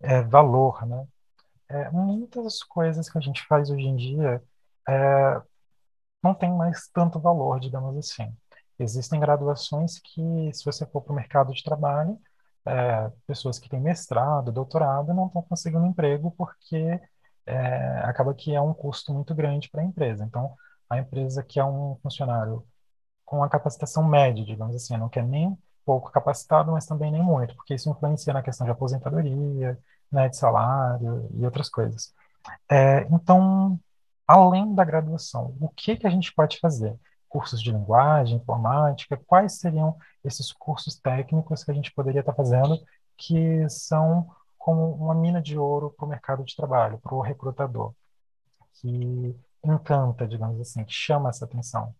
é, valor, né? É, muitas coisas que a gente faz hoje em dia não tem mais tanto valor, digamos assim. Existem graduações que, se você for para o mercado de trabalho, é, pessoas que têm mestrado, doutorado, não estão conseguindo emprego porque é, acaba que é um custo muito grande para a empresa. Então, a empresa que é um funcionário com a capacitação média, digamos assim, não quer nem pouco capacitado, mas também nem muito, porque isso influencia na questão de aposentadoria, né, de salário e outras coisas. É, então, além da graduação, o que que a gente pode fazer? Cursos de linguagem, informática, quais seriam esses cursos técnicos que a gente poderia estar fazendo que são como uma mina de ouro para o mercado de trabalho, para o recrutador, que encanta, digamos assim, que chama essa atenção?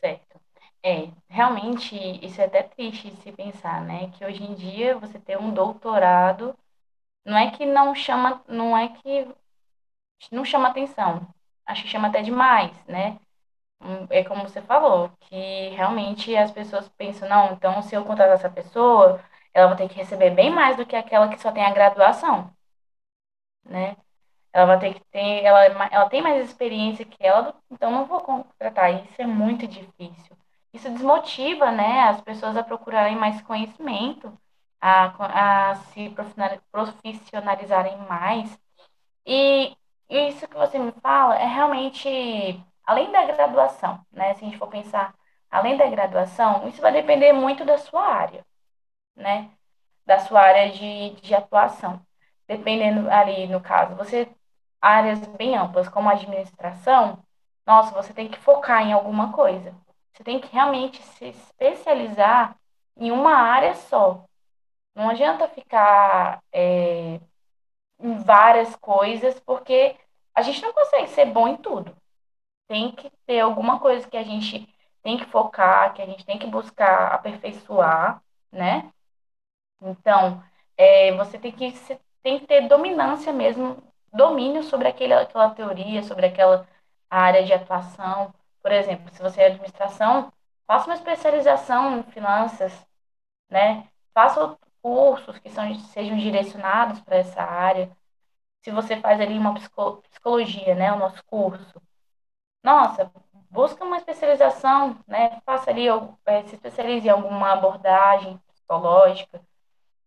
Certo. É, realmente, isso é até triste de se pensar, né? Que hoje em dia você ter um doutorado não é que não chama, não é que não chama atenção. Acho que chama até demais, né? Hum, É como você falou, que realmente as pessoas pensam, não, então se eu contratar essa pessoa, ela vai ter que receber bem mais do que aquela que só tem a graduação, né? Ela vai ter que ter, ela, é ela tem mais experiência que ela, então não vou contratar. Isso é muito difícil. Isso desmotiva, né, as pessoas a procurarem mais conhecimento, a, a se profissionalizarem mais. E isso que você me fala é realmente além da graduação, né? Se a gente for pensar além da graduação, isso vai depender muito da sua área, né? Da sua área de, de atuação. Dependendo ali, no caso, você áreas bem amplas, como administração, nossa, você tem que focar em alguma coisa. Você tem que realmente se especializar em uma área só. Não adianta ficar é, em várias coisas, porque a gente não consegue ser bom em tudo. Tem que ter alguma coisa que a gente tem que focar, que a gente tem que buscar aperfeiçoar, né? Então, é, você tem que, tem que ter dominância mesmo domínio sobre aquele, aquela teoria, sobre aquela área de atuação. Por exemplo, se você é administração, faça uma especialização em finanças, né? Faça cursos que são, sejam direcionados para essa área. Se você faz ali uma psicologia, né, o nosso curso, nossa, busca uma especialização, né? Faça ali, é, se especialize em alguma abordagem psicológica,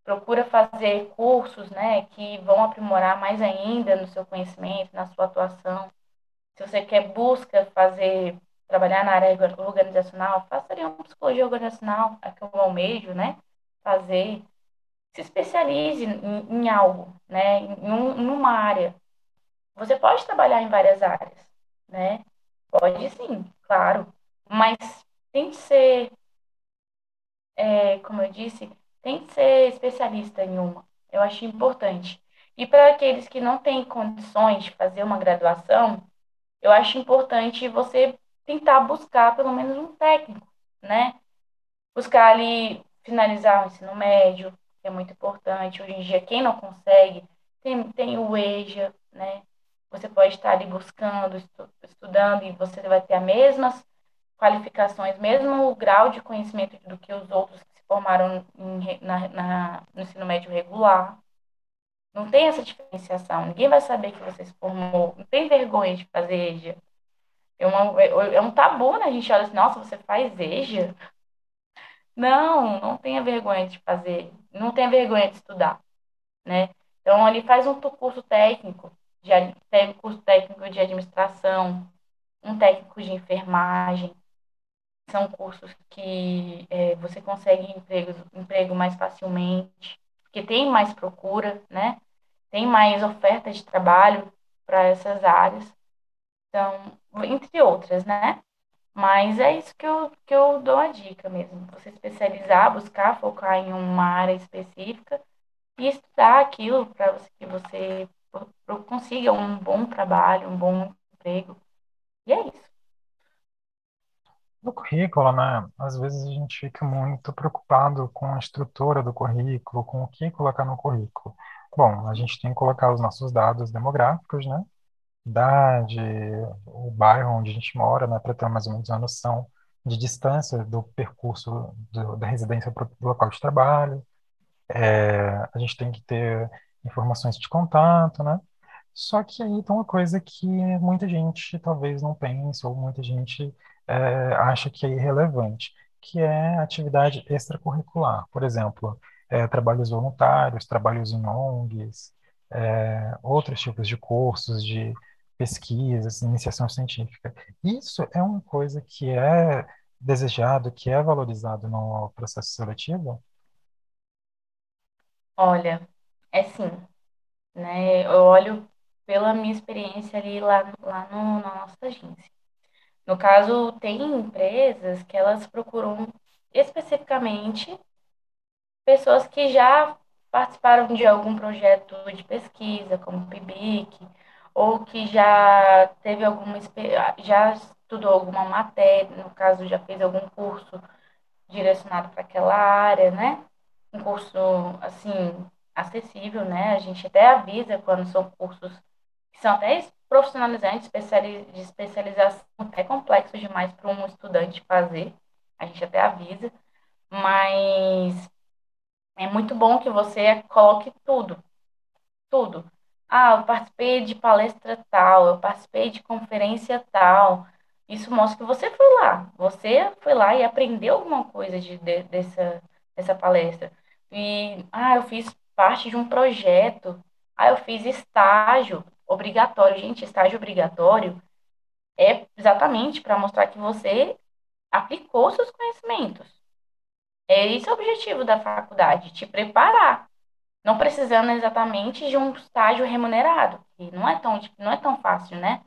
procura fazer cursos, né, que vão aprimorar mais ainda no seu conhecimento, na sua atuação. Se você quer busca fazer trabalhar na área organizacional, faça uma psicologia organizacional, é que eu almejo, né, fazer. Se especialize em, em algo, né, em, um, área. Você pode trabalhar em várias áreas, né? Pode sim, claro, mas tem que ser, é, como eu disse, tem que ser especialista em uma. Eu acho importante. E para aqueles que não têm condições de fazer uma graduação, eu acho importante você tentar buscar pelo menos um técnico, né? Buscar ali finalizar o ensino médio, que é muito importante. Hoje em dia, quem não consegue, tem, tem o EJA, né? Você pode estar ali buscando, estudando, e você vai ter as mesmas qualificações, mesmo grau de conhecimento do que os outros formaram em, na, na, no ensino médio regular. Não tem essa diferenciação. Ninguém vai saber que você se formou. Não tem vergonha de fazer EJA. É, uma, é, é um tabu, né? A gente olha assim, nossa, você faz EJA? Não, não tenha vergonha de fazer. Não tenha vergonha de estudar, né? Então, ele faz um curso técnico, de, curso técnico de administração, um técnico de enfermagem, são cursos que é, você consegue emprego, emprego mais facilmente, porque tem mais procura, né? Tem mais oferta de trabalho para essas áreas. Então, entre outras, né? Mas é isso que eu, que eu dou a dica mesmo. Você especializar, buscar focar em uma área específica e estudar aquilo para que você consiga um bom trabalho, um bom emprego. E é isso. No currículo, né, às vezes a gente fica muito preocupado com a estrutura do currículo, com o que colocar no currículo. Bom, a gente tem que colocar os nossos dados demográficos, né? Idade, o bairro onde a gente mora, né, para ter mais ou menos uma noção de distância do percurso do, da residência para o local de trabalho. É, a gente tem que ter informações de contato, né? Só que aí tem uma coisa que muita gente talvez não pense, ou muita gente é, acha que é irrelevante, que é atividade extracurricular. Por exemplo, é, trabalhos voluntários, trabalhos em ONGs, é, outros tipos de cursos de pesquisas, iniciação científica. Isso é uma coisa que é desejado, que é valorizado no processo seletivo? Olha, é sim, né? Eu olho pela minha experiência ali lá, lá no, na nossa agência. No caso, tem empresas que elas procuram especificamente pessoas que já participaram de algum projeto de pesquisa, como o PIBIC, ou que já teve alguma já estudou alguma matéria, no caso já fez algum curso direcionado para aquela área, né? Um curso assim acessível, né? A gente até avisa quando são cursos que são até profissionalizantes, de especialização até complexos demais para um estudante fazer. A gente até avisa, mas é muito bom que você coloque tudo, tudo. Ah, eu participei de palestra tal, eu participei de conferência tal. Isso mostra que você foi lá, você foi lá e aprendeu alguma coisa de, de dessa, dessa palestra. E, ah, eu fiz parte de um projeto, ah, eu fiz estágio obrigatório. Gente, estágio obrigatório é exatamente para mostrar que você aplicou seus conhecimentos. É esse o objetivo da faculdade, te preparar. Não precisando exatamente de um estágio remunerado, que não é tão, não é tão fácil, né?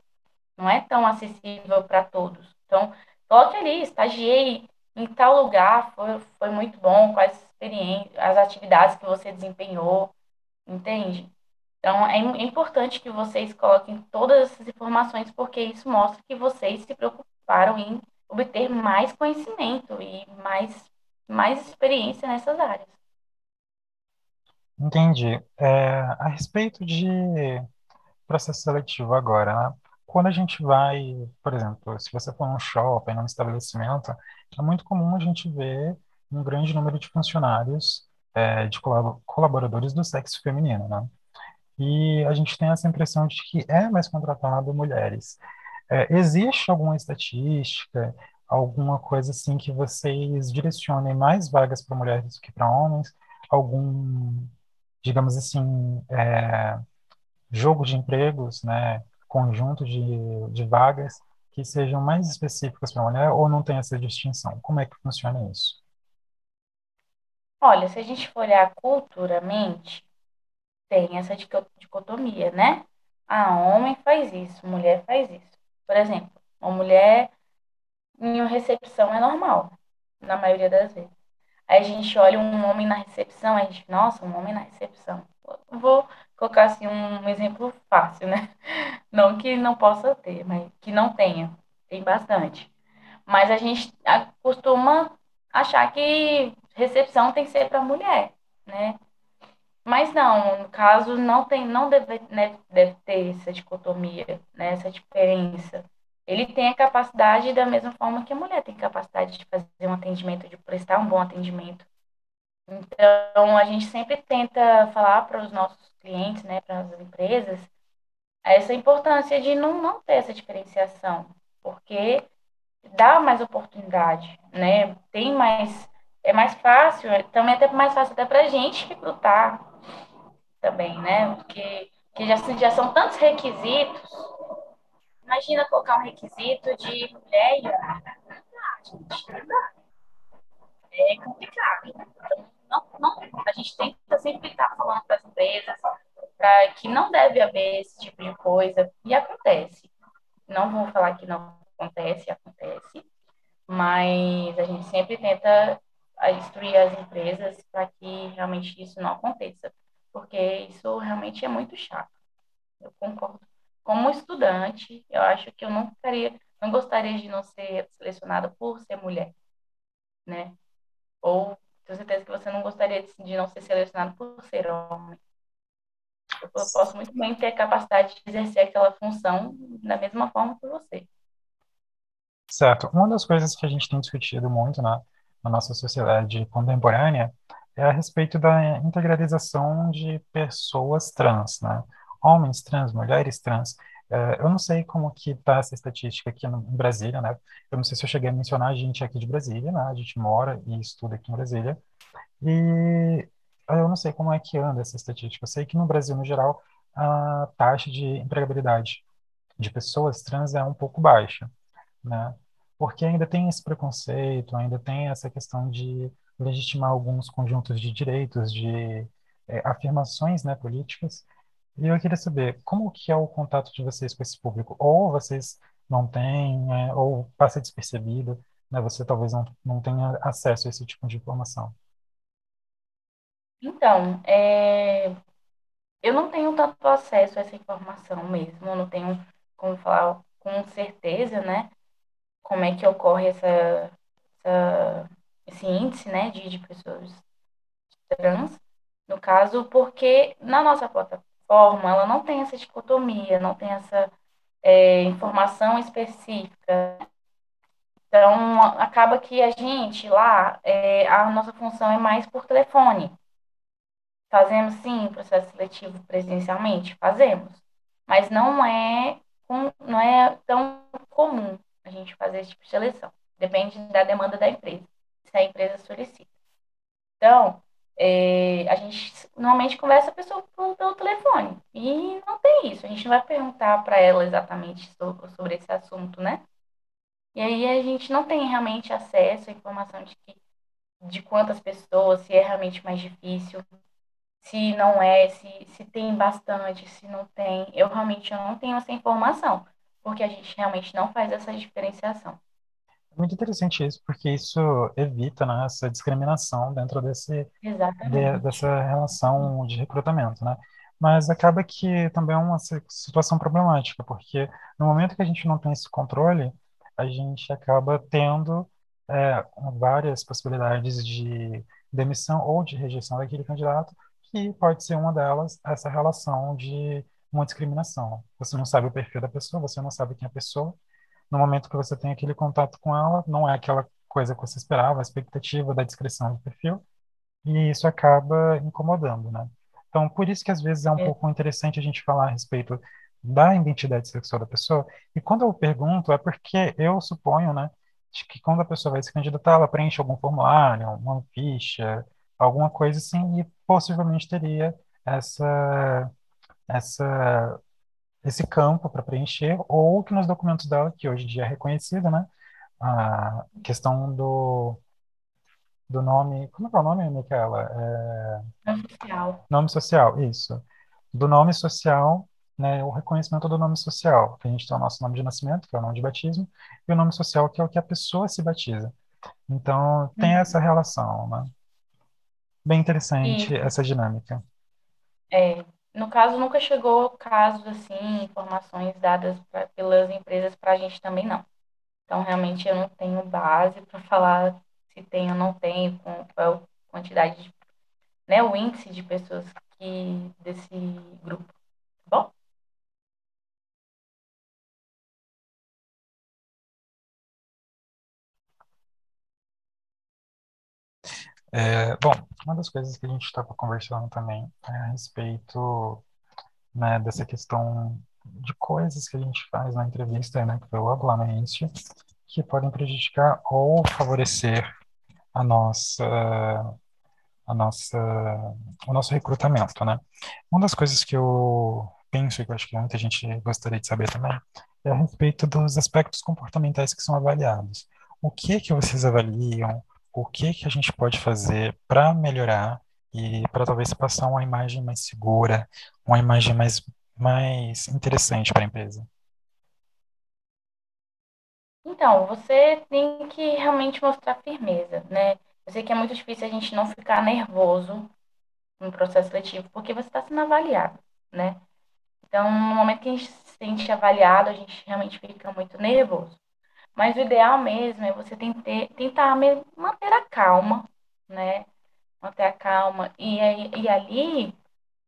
Não é tão acessível para todos. Então, coloque ali, estagiei em tal lugar, foi, foi muito bom, quais experiências, as atividades que você desempenhou, entende? Então, é, é importante que vocês coloquem todas essas informações, porque isso mostra que vocês se preocuparam em obter mais conhecimento e mais mais experiência nessas áreas. Entendi. É, a respeito de processo seletivo agora, né? Quando a gente vai, por exemplo, se você for num shopping, num estabelecimento, é muito comum a gente ver um grande número de funcionários, é, de colaboradores do sexo feminino, né? E a gente tem essa impressão de que é mais contratado mulheres. É, existe alguma estatística, alguma coisa assim que vocês direcionem mais vagas para mulheres do que para homens? Algum, digamos assim, é, jogo de empregos, né? Conjunto de, de vagas que sejam mais específicas para mulher ou não tem essa distinção? Como é que funciona isso? Olha, se a gente for olhar culturalmente, tem essa dicotomia, né? Ah, homem faz isso, mulher faz isso. Por exemplo, uma mulher em uma recepção é normal, na maioria das vezes. Aí a gente olha um homem na recepção, a gente, nossa, um homem na recepção. Vou colocar assim um exemplo fácil, né? Não que não possa ter, mas que não tenha. Tem bastante. Mas a gente costuma achar que recepção tem que ser para mulher, né? Mas não, no caso não tem, não deve, né, deve ter essa dicotomia, né, essa diferença ele tem a capacidade da mesma forma que a mulher tem capacidade de fazer um atendimento, de prestar um bom atendimento. Então, a gente sempre tenta falar para os nossos clientes, né, para as empresas, essa importância de não, não ter essa diferenciação, porque dá mais oportunidade, né? Tem mais, é mais fácil, é, também é até mais fácil até para a gente recrutar também, né? Porque que já, já são tantos requisitos Imagina colocar um requisito de mulher e gente, não dá. É complicado. Não, não, a gente que sempre estar falando para as empresas pra, que não deve haver esse tipo de coisa. E acontece. Não vou falar que não acontece, acontece. Mas a gente sempre tenta instruir as empresas para que realmente isso não aconteça. Porque isso realmente é muito chato. Eu concordo como estudante, eu acho que eu não ficaria, não gostaria de não ser selecionada por ser mulher, né? Ou tenho certeza que você não gostaria de não ser selecionado por ser homem. Eu posso muito bem ter a capacidade de exercer aquela função da mesma forma que você. Certo. Uma das coisas que a gente tem discutido muito na, na nossa sociedade contemporânea é a respeito da integralização de pessoas trans, né? homens trans, mulheres trans. Uh, eu não sei como que está essa estatística aqui no, em Brasília, né? Eu não sei se eu cheguei a mencionar a gente aqui de Brasília, né? A gente mora e estuda aqui em Brasília. E eu não sei como é que anda essa estatística. Eu sei que no Brasil, no geral, a taxa de empregabilidade de pessoas trans é um pouco baixa, né? Porque ainda tem esse preconceito, ainda tem essa questão de legitimar alguns conjuntos de direitos, de é, afirmações, né, políticas. E eu queria saber como que é o contato de vocês com esse público? Ou vocês não têm, né, ou passa despercebido, né? Você talvez não, não tenha acesso a esse tipo de informação. Então, é, eu não tenho tanto acesso a essa informação mesmo, eu não tenho como falar com certeza, né, como é que ocorre essa, essa- esse índice, né, de, de pessoas trans, no caso, porque na nossa plataforma ela não tem essa dicotomia, não tem essa é, informação específica. Então, acaba que a gente lá, é, a nossa função é mais por telefone. Fazemos sim processo seletivo presencialmente? Fazemos. Mas não é, não é tão comum a gente fazer esse tipo de seleção. Depende da demanda da empresa, se a empresa solicita. Então, é, a gente normalmente conversa a pessoa pelo, pelo telefone. E não tem isso. A gente não vai perguntar para ela exatamente so- sobre esse assunto, né? E aí a gente não tem realmente acesso à informação de que, de quantas pessoas, se é realmente mais difícil se não é, se, se tem bastante, se não tem. Eu realmente eu não tenho essa informação, porque a gente realmente não faz essa diferenciação. Muito interessante isso, porque isso evita, né, essa discriminação dentro desse, de- Exatamente. dessa relação de recrutamento, né? Mas acaba que também é uma si- situação problemática, porque no momento que a gente não tem esse controle, a gente acaba tendo é, várias possibilidades de demissão ou de rejeição daquele candidato, que pode ser uma delas essa relação de uma discriminação. Você não sabe o perfil da pessoa, você não sabe quem é a pessoa, no momento que você tem aquele contato com ela, não é aquela coisa que você esperava, a expectativa da descrição do perfil, e isso acaba incomodando, né? Então, por isso que às vezes é um É, pouco interessante a gente falar a respeito da identidade sexual da pessoa. E quando eu pergunto, é porque eu suponho, né, de que quando a pessoa vai se candidatar, ela preenche algum formulário, uma ficha, alguma coisa assim, e possivelmente teria essa, essa, esse campo para preencher, ou que nos documentos dela, que hoje em dia é reconhecido, né, a questão do, do nome, como é que é o nome, Micaela? É, não social. Nome social, isso. Do nome social, né, o reconhecimento do nome social, que a gente tem o nosso nome de nascimento, que é o nome de batismo, e o nome social, que é o que a pessoa se batiza. Então, tem essa Uhum. relação, né? Bem interessante Isso. essa dinâmica. É, no caso, nunca chegou casos assim, informações dadas pra, pelas empresas para a gente também não. Então, realmente, eu não tenho base para falar se tem ou não tem, qual a quantidade, de, né, o índice de pessoas que desse grupo. Tá bom? É, bom, uma das coisas que a gente estava conversando também é a respeito, né, dessa questão de coisas que a gente faz na entrevista, né, início, que podem prejudicar ou favorecer a nossa a nossa, o nosso recrutamento, né? Uma das coisas que eu penso e que eu acho que muita gente gostaria de saber também é a respeito dos aspectos comportamentais que são avaliados. O que que vocês avaliam? O que que a gente pode fazer para melhorar e para talvez passar uma imagem mais segura, uma imagem mais mais interessante para a empresa? Então, você tem que realmente mostrar firmeza, né? Eu sei que é muito difícil a gente não ficar nervoso no processo seletivo, porque você está sendo avaliado, né? Então, no momento que a gente se sente avaliado, a gente realmente fica muito nervoso. Mas o ideal mesmo é você tentar, tentar manter a calma, né? Manter a calma. E, e ali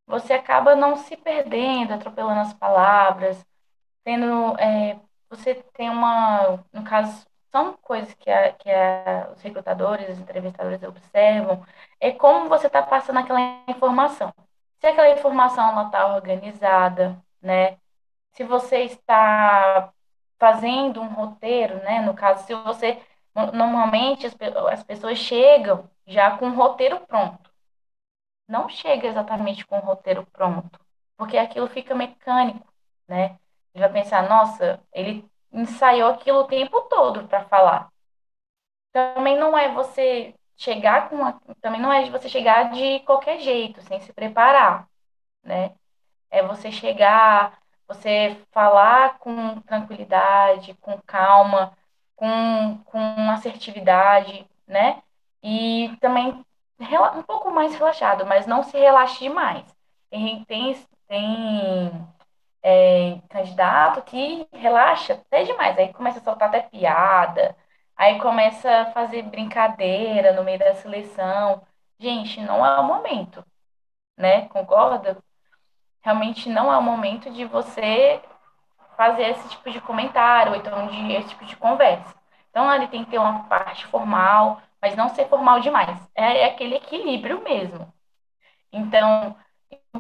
você acaba não se perdendo, atropelando as palavras, tendo, é, você tem uma, no caso, são coisas que, a, que a, os recrutadores, os entrevistadores observam, é como você está passando aquela informação. Se aquela informação está organizada, né? Se você está fazendo um roteiro, né? No caso, se você normalmente as, as pessoas chegam já com um roteiro pronto. Não chega exatamente com o roteiro pronto, porque aquilo fica mecânico, né? Ele vai pensar, nossa, ele ensaiou aquilo o tempo todo para falar. Também não é você chegar com uma, também não é você chegar de qualquer jeito, sem se preparar, né? É você chegar, você falar com tranquilidade, com calma, com, com assertividade, né? E também um pouco mais relaxado, mas não se relaxe demais. Tem, tem, tem é, candidato que relaxa até demais, aí começa a soltar até piada, aí começa a fazer brincadeira no meio da seleção. Gente, não é o momento, né? Concorda? Realmente não é o momento de você fazer esse tipo de comentário, ou então de esse tipo de conversa. Então, ali tem que ter uma parte formal, mas não ser formal demais. É, é aquele equilíbrio mesmo. Então,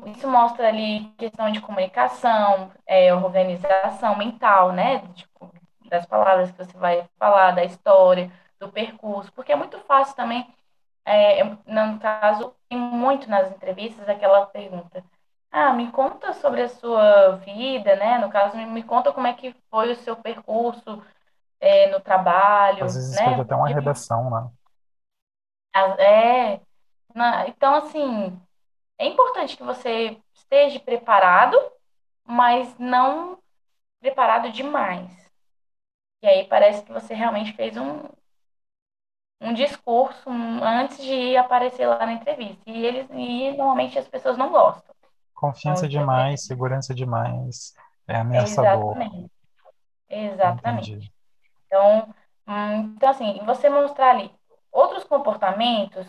isso mostra ali questão de comunicação, é, organização mental, né? Tipo, das palavras que você vai falar, da história, do percurso, porque é muito fácil também, é, no caso, tem muito nas entrevistas aquela pergunta, ah, me conta sobre a sua vida, né? No caso, me conta como é que foi o seu percurso é, no trabalho, Às vezes né? até uma redação, né? É, na- então, assim, é importante que você esteja preparado, mas não preparado demais. E aí parece que você realmente fez um, um discurso um- antes de aparecer lá na entrevista. E eles, e normalmente as pessoas não gostam. Confiança demais, segurança demais, é é ameaçador. exatamente, exatamente. Entendi. Então, hum, então assim, você mostrar ali outros comportamentos,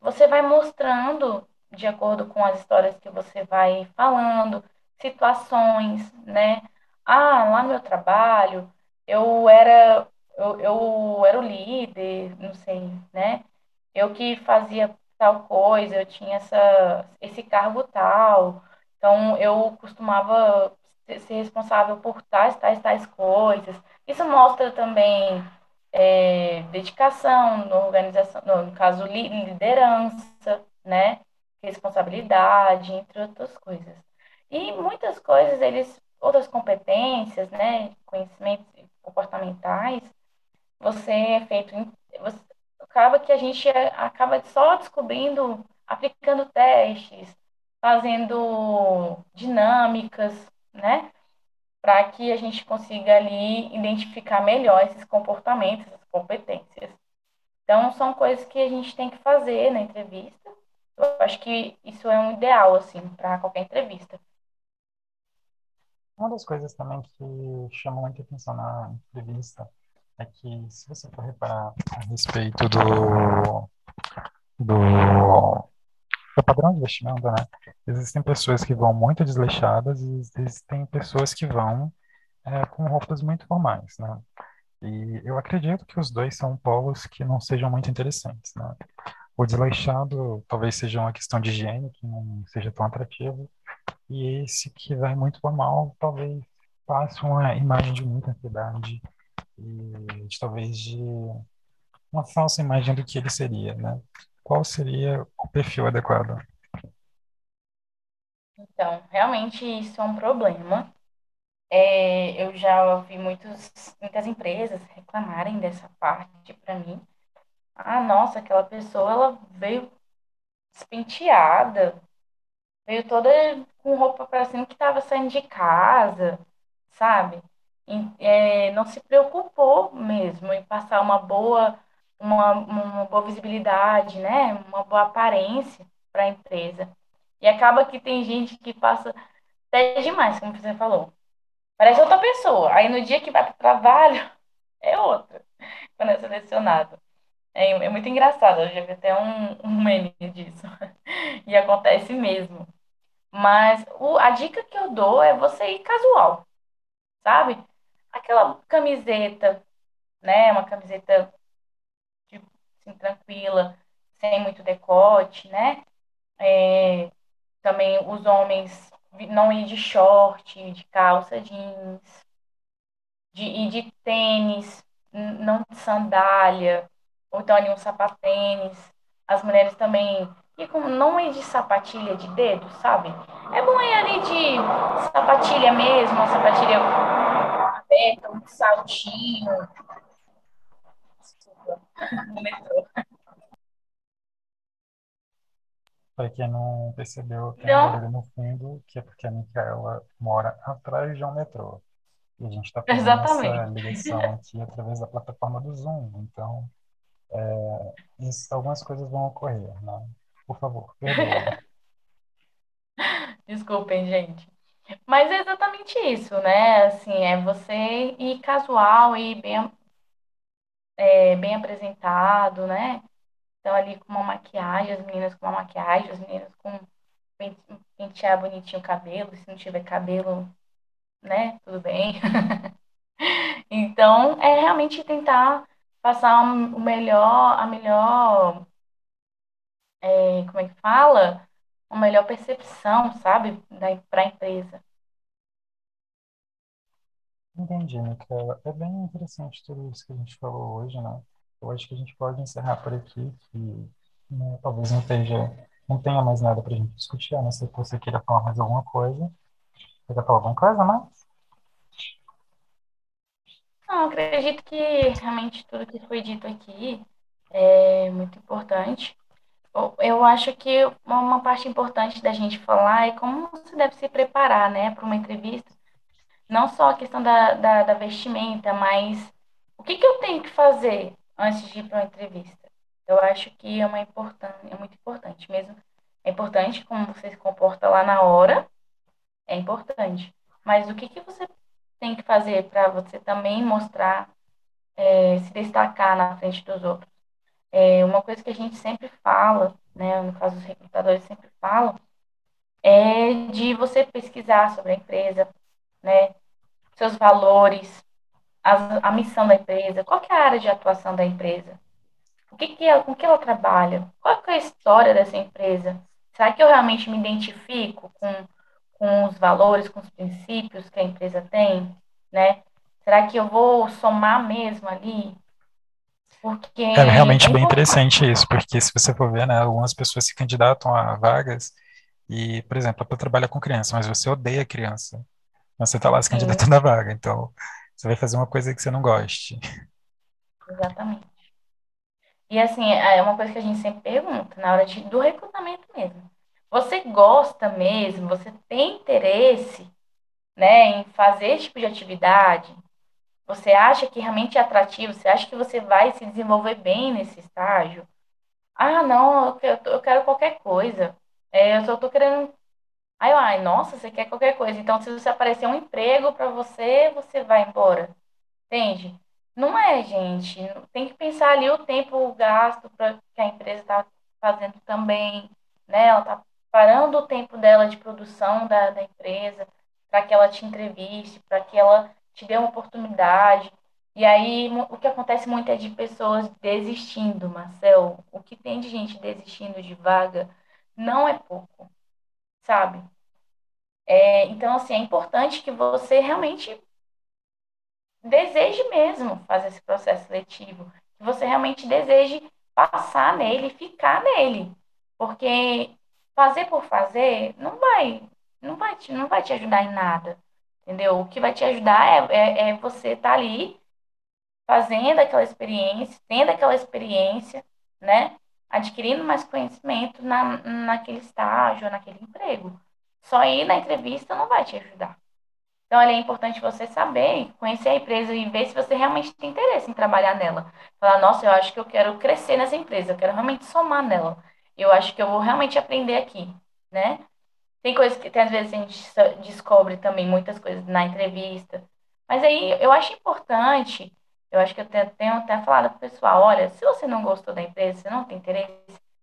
você vai mostrando de acordo com as histórias que você vai falando, situações, né? Ah, lá no meu trabalho, eu era eu, eu era o líder, não sei, né? Eu que fazia tal coisa, eu tinha essa, esse cargo tal, então eu costumava ser responsável por tais, tais, tais coisas. Isso mostra também é, dedicação, no organização, no, caso, li- liderança, né? Responsabilidade, entre outras coisas. E muitas coisas, eles, outras competências, né? Conhecimentos comportamentais, você é feito, você, acaba que a gente é- acaba só descobrindo, aplicando testes, fazendo dinâmicas, né? para que a gente consiga ali identificar melhor esses comportamentos, essas competências. Então, são coisas que a gente tem que fazer na entrevista. Eu acho que isso é um ideal, assim, para qualquer entrevista. Uma das coisas também que chama muita atenção na entrevista é que, se você for reparar a respeito do, do, do padrão de vestimenta, né? Existem pessoas que vão muito desleixadas e existem pessoas que vão é, com roupas muito formais, né? E eu acredito que os dois são polos que não sejam muito interessantes, né? O desleixado talvez seja uma questão de higiene, que não seja tão atrativo, e esse que vai muito formal talvez passe uma imagem de muita ansiedade e de, talvez de uma falsa imagem do que ele seria, né? Qual seria o perfil adequado? Então, realmente isso é um problema. É, eu já ouvi muitos, muitas empresas reclamarem dessa parte para mim. Ah, nossa, aquela pessoa ela veio despenteada, veio toda com roupa cima que estava saindo de casa, sabe? É, não se preocupou mesmo em passar uma boa, uma, uma boa visibilidade, né? Uma boa aparência para a empresa. E acaba que tem gente que passa até demais, como você falou. Parece outra pessoa. Aí no dia que vai para o trabalho, é outra, quando é selecionado. É, é muito engraçado, eu já vi até um, um meme disso. E acontece mesmo. Mas o, a dica que eu dou é você ir casual, sabe? Aquela camiseta, né? Uma camiseta tipo, assim, tranquila, sem muito decote, né? É, também os homens não ir de short, de calça jeans, de ir de tênis, não de sandália, ou então ali um sapatênis. As mulheres também E com, não é de sapatilha de dedo, sabe? É bom ir ali de sapatilha mesmo, uma sapatilha aberta, um saltinho. Desculpa, no metrô. Para quem não percebeu, tem então, um barulho no fundo, que é porque a Micaela mora atrás de um metrô. E a gente está fazendo exatamente. essa ligação aqui através da plataforma do Zoom. Então, é, isso, algumas coisas vão ocorrer, né? Por favor, perdoe. Desculpem, gente. Mas é exatamente isso, né? Assim, é você ir casual e bem, é, bem apresentado, né? Então, ali com uma maquiagem, as meninas com uma maquiagem, as meninas com pentear bonitinho o cabelo, se não tiver cabelo, né? Tudo bem. então, é realmente tentar passar o melhor, a melhor, é, como é que fala? Uma melhor percepção, sabe, para a empresa. Entendi, Micaela. É bem interessante tudo isso que a gente falou hoje, né? Eu acho que a gente pode encerrar por aqui, que né, talvez não, esteja, não tenha mais nada para a gente discutir, a não ser que você queira falar mais alguma coisa. Você quer falar alguma coisa mais? Não, acredito que realmente tudo que foi dito aqui é muito importante. Eu acho que uma parte importante da gente falar é como você deve se preparar, né, para uma entrevista. Não só a questão da, da, da vestimenta, mas o que, que eu tenho que fazer antes de ir para uma entrevista. Eu acho que é, uma importante, é muito importante mesmo. É importante como você se comporta lá na hora, é importante. Mas o que, que você tem que fazer para você também mostrar, é, se destacar na frente dos outros? É, uma coisa que a gente sempre fala, né, no caso os recrutadores sempre falam, é de você pesquisar sobre a empresa, né, seus valores, a, a missão da empresa, qual é a área de atuação da empresa, o que, que ela, com que ela trabalha, qual é a história dessa empresa, será que eu realmente me identifico com, com os valores, com os princípios que a empresa tem, né? Será que eu vou somar mesmo ali? Porque é realmente é bem interessante isso, porque se você for ver, né, algumas pessoas se candidatam a vagas e, por exemplo, para trabalhar com criança, mas você odeia criança, mas você está lá se candidatando a vaga, então você vai fazer uma coisa que você não goste. Exatamente. E assim, é uma coisa que a gente sempre pergunta na hora de, do recrutamento mesmo. Você gosta mesmo, você tem interesse, né, em fazer esse tipo de atividade? Você acha que realmente é atrativo? Você acha que você vai se desenvolver bem nesse estágio? Ah, não, eu, quero qualquer coisa. É, eu só estou querendo Aí ai, nossa, você quer qualquer coisa. Então, se você aparecer um emprego para você, você vai embora. Entende? Não é, gente. Tem que pensar ali o tempo gasto para que a empresa está fazendo também, né? Ela está parando o tempo dela de produção da, da empresa para que ela te entreviste, para que ela dê uma oportunidade. E aí, o que acontece muito é de pessoas desistindo, Marcel. O que tem de gente desistindo de vaga não é pouco, sabe? É, então, assim, é importante que você realmente deseje mesmo fazer esse processo seletivo, que você realmente deseje passar nele, ficar nele, porque fazer por fazer não vai, não vai, te, não vai te ajudar em nada, entendeu? O que vai te ajudar é, é, é você estar tá ali fazendo aquela experiência, tendo aquela experiência, né? Adquirindo mais conhecimento na, naquele estágio, naquele emprego. Só ir na entrevista não vai te ajudar. Então, é importante você saber, conhecer a empresa e ver se você realmente tem interesse em trabalhar nela. Falar, nossa, eu acho que eu quero crescer nessa empresa, eu quero realmente somar nela. Eu acho que eu vou realmente aprender aqui, né? Tem coisas que, às vezes, a gente descobre também muitas coisas na entrevista. Mas aí, eu acho importante, eu acho que eu tenho até falado para o pessoal, olha, se você não gostou da empresa, se não tem interesse,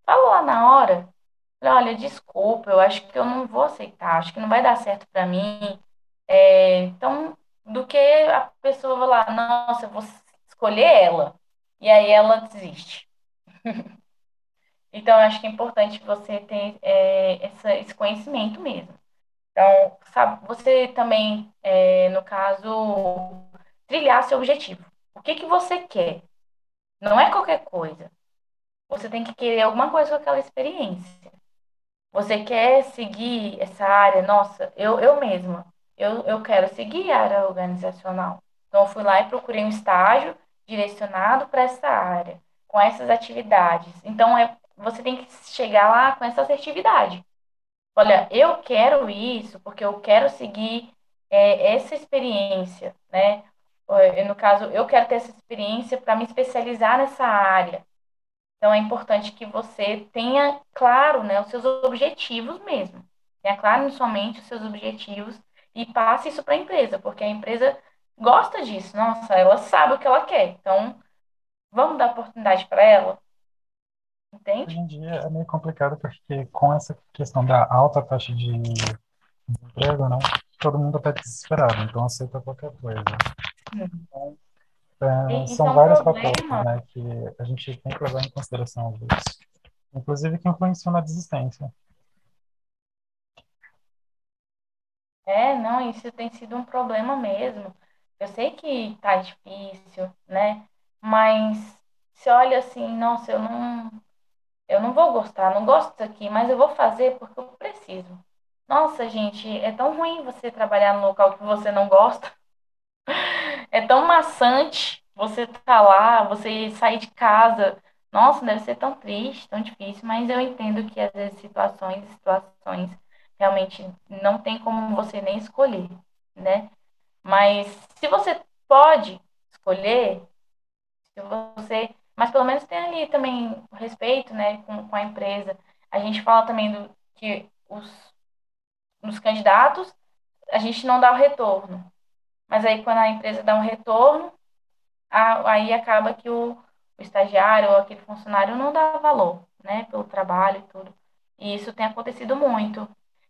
fala lá na hora, olha, desculpa, eu acho que eu não vou aceitar, acho que não vai dar certo para mim. É, então, do que a pessoa lá, nossa, eu vou escolher ela. E aí ela desiste. então, acho que é importante você ter é, essa, esse conhecimento mesmo. Então, sabe, você também, é, no caso, trilhar seu objetivo. O que, que você quer? Não é qualquer coisa. Você tem que querer alguma coisa com aquela experiência. Você quer seguir essa área? Nossa, eu, eu mesma, eu, eu quero seguir a área organizacional. Então, eu fui lá e procurei um estágio direcionado para essa área, com essas atividades. Então, é, você tem que chegar lá com essa assertividade. Olha, eu quero isso porque eu quero seguir é, essa experiência, né? No caso, eu quero ter essa experiência para me especializar nessa área. Então, é importante que você tenha claro né, os seus objetivos mesmo. Tenha claro na sua mente os seus objetivos e passe isso para a empresa, porque a empresa gosta disso. Nossa, ela sabe o que ela quer. Então, vamos dar oportunidade para ela. Entende? Hoje em dia é meio complicado porque com essa questão da alta taxa de desemprego, né, todo mundo está desesperado, então aceita qualquer coisa. Então, é, são vários fatores, problema né, que a gente tem que levar em consideração vezes. Inclusive que influenciam na desistência. é, não, isso tem sido um problema mesmo. Eu sei que tá difícil, né? Mas se olha assim, nossa, eu não, eu não vou gostar, não gosto disso aqui, mas eu vou fazer porque eu preciso. Nossa, gente, é tão ruim você trabalhar num local que você não gosta. É tão maçante você tá lá, você sair de casa. Nossa, deve ser tão triste, tão difícil, mas eu entendo que às vezes situações situações realmente não tem como você nem escolher, né? Mas se você pode escolher, se você, mas pelo menos tem ali também o respeito, né, com, com a empresa. A gente fala também do que os, os candidatos, a gente não dá o retorno. Mas aí quando a empresa dá um retorno, a- aí acaba que o, o estagiário ou aquele funcionário não dá valor, né, pelo trabalho e tudo. E isso tem acontecido muito.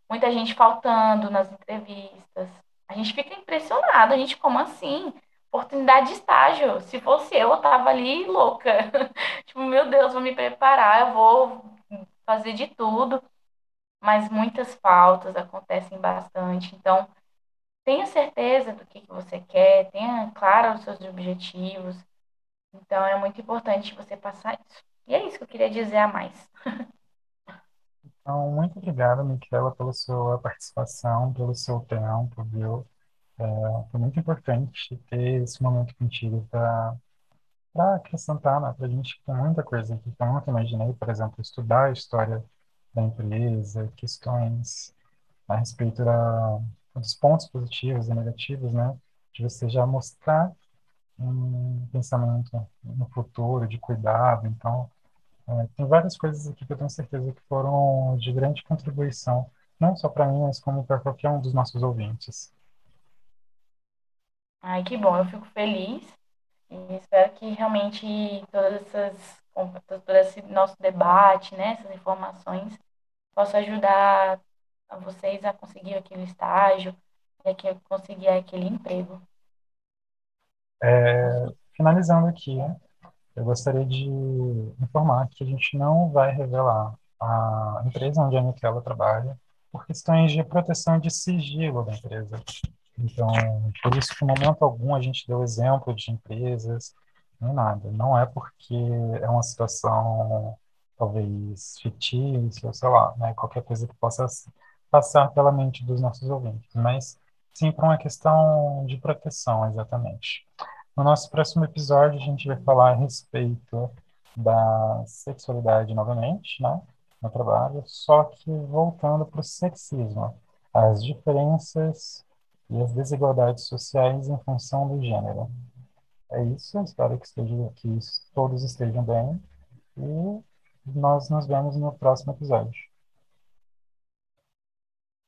Muita gente faltando nas entrevistas. A gente fica impressionado, a gente, como assim? Oportunidade de estágio. Se fosse eu, eu tava ali louca. Tipo, meu Deus, vou me preparar, eu vou fazer de tudo. Mas muitas faltas acontecem bastante. Então, tenha certeza do que que você quer, tenha claro os seus objetivos. Então, é muito importante você passar isso. E é isso que eu queria dizer a mais. Então, muito obrigado, Michela, pela sua participação, pelo seu tempo, viu? É, foi muito importante ter esse momento contigo para para acrescentar, né, para a gente tem muita coisa que eu nunca imaginei, por exemplo, estudar a história da empresa, questões a respeito da, dos pontos positivos e negativos, né, de você já mostrar um pensamento no futuro, de cuidado. Então, é, tem várias coisas aqui que eu tenho certeza que foram de grande contribuição, não só para mim, mas como para qualquer um dos nossos ouvintes. Ai, que bom, eu fico feliz e espero que realmente todas essas, todo esse nosso debate, né, essas informações possa ajudar a vocês a conseguir aquele estágio e a conseguir aquele emprego. É, finalizando aqui, eu gostaria de informar que a gente não vai revelar a empresa onde a Micaela trabalha por questões de proteção de sigilo da empresa. Então, por isso que, em momento algum, a gente deu exemplo de empresas, nem nada. Não é porque é uma situação, talvez, fictícia, sei lá, né, qualquer coisa que possa passar pela mente dos nossos ouvintes, mas sim por uma questão de proteção, exatamente. No nosso próximo episódio, a gente vai falar a respeito da sexualidade novamente, né, no trabalho, só que voltando para o sexismo, as diferenças e as desigualdades sociais em função do gênero. É isso, espero que, esteja, que todos estejam bem e nós nos vemos no próximo episódio.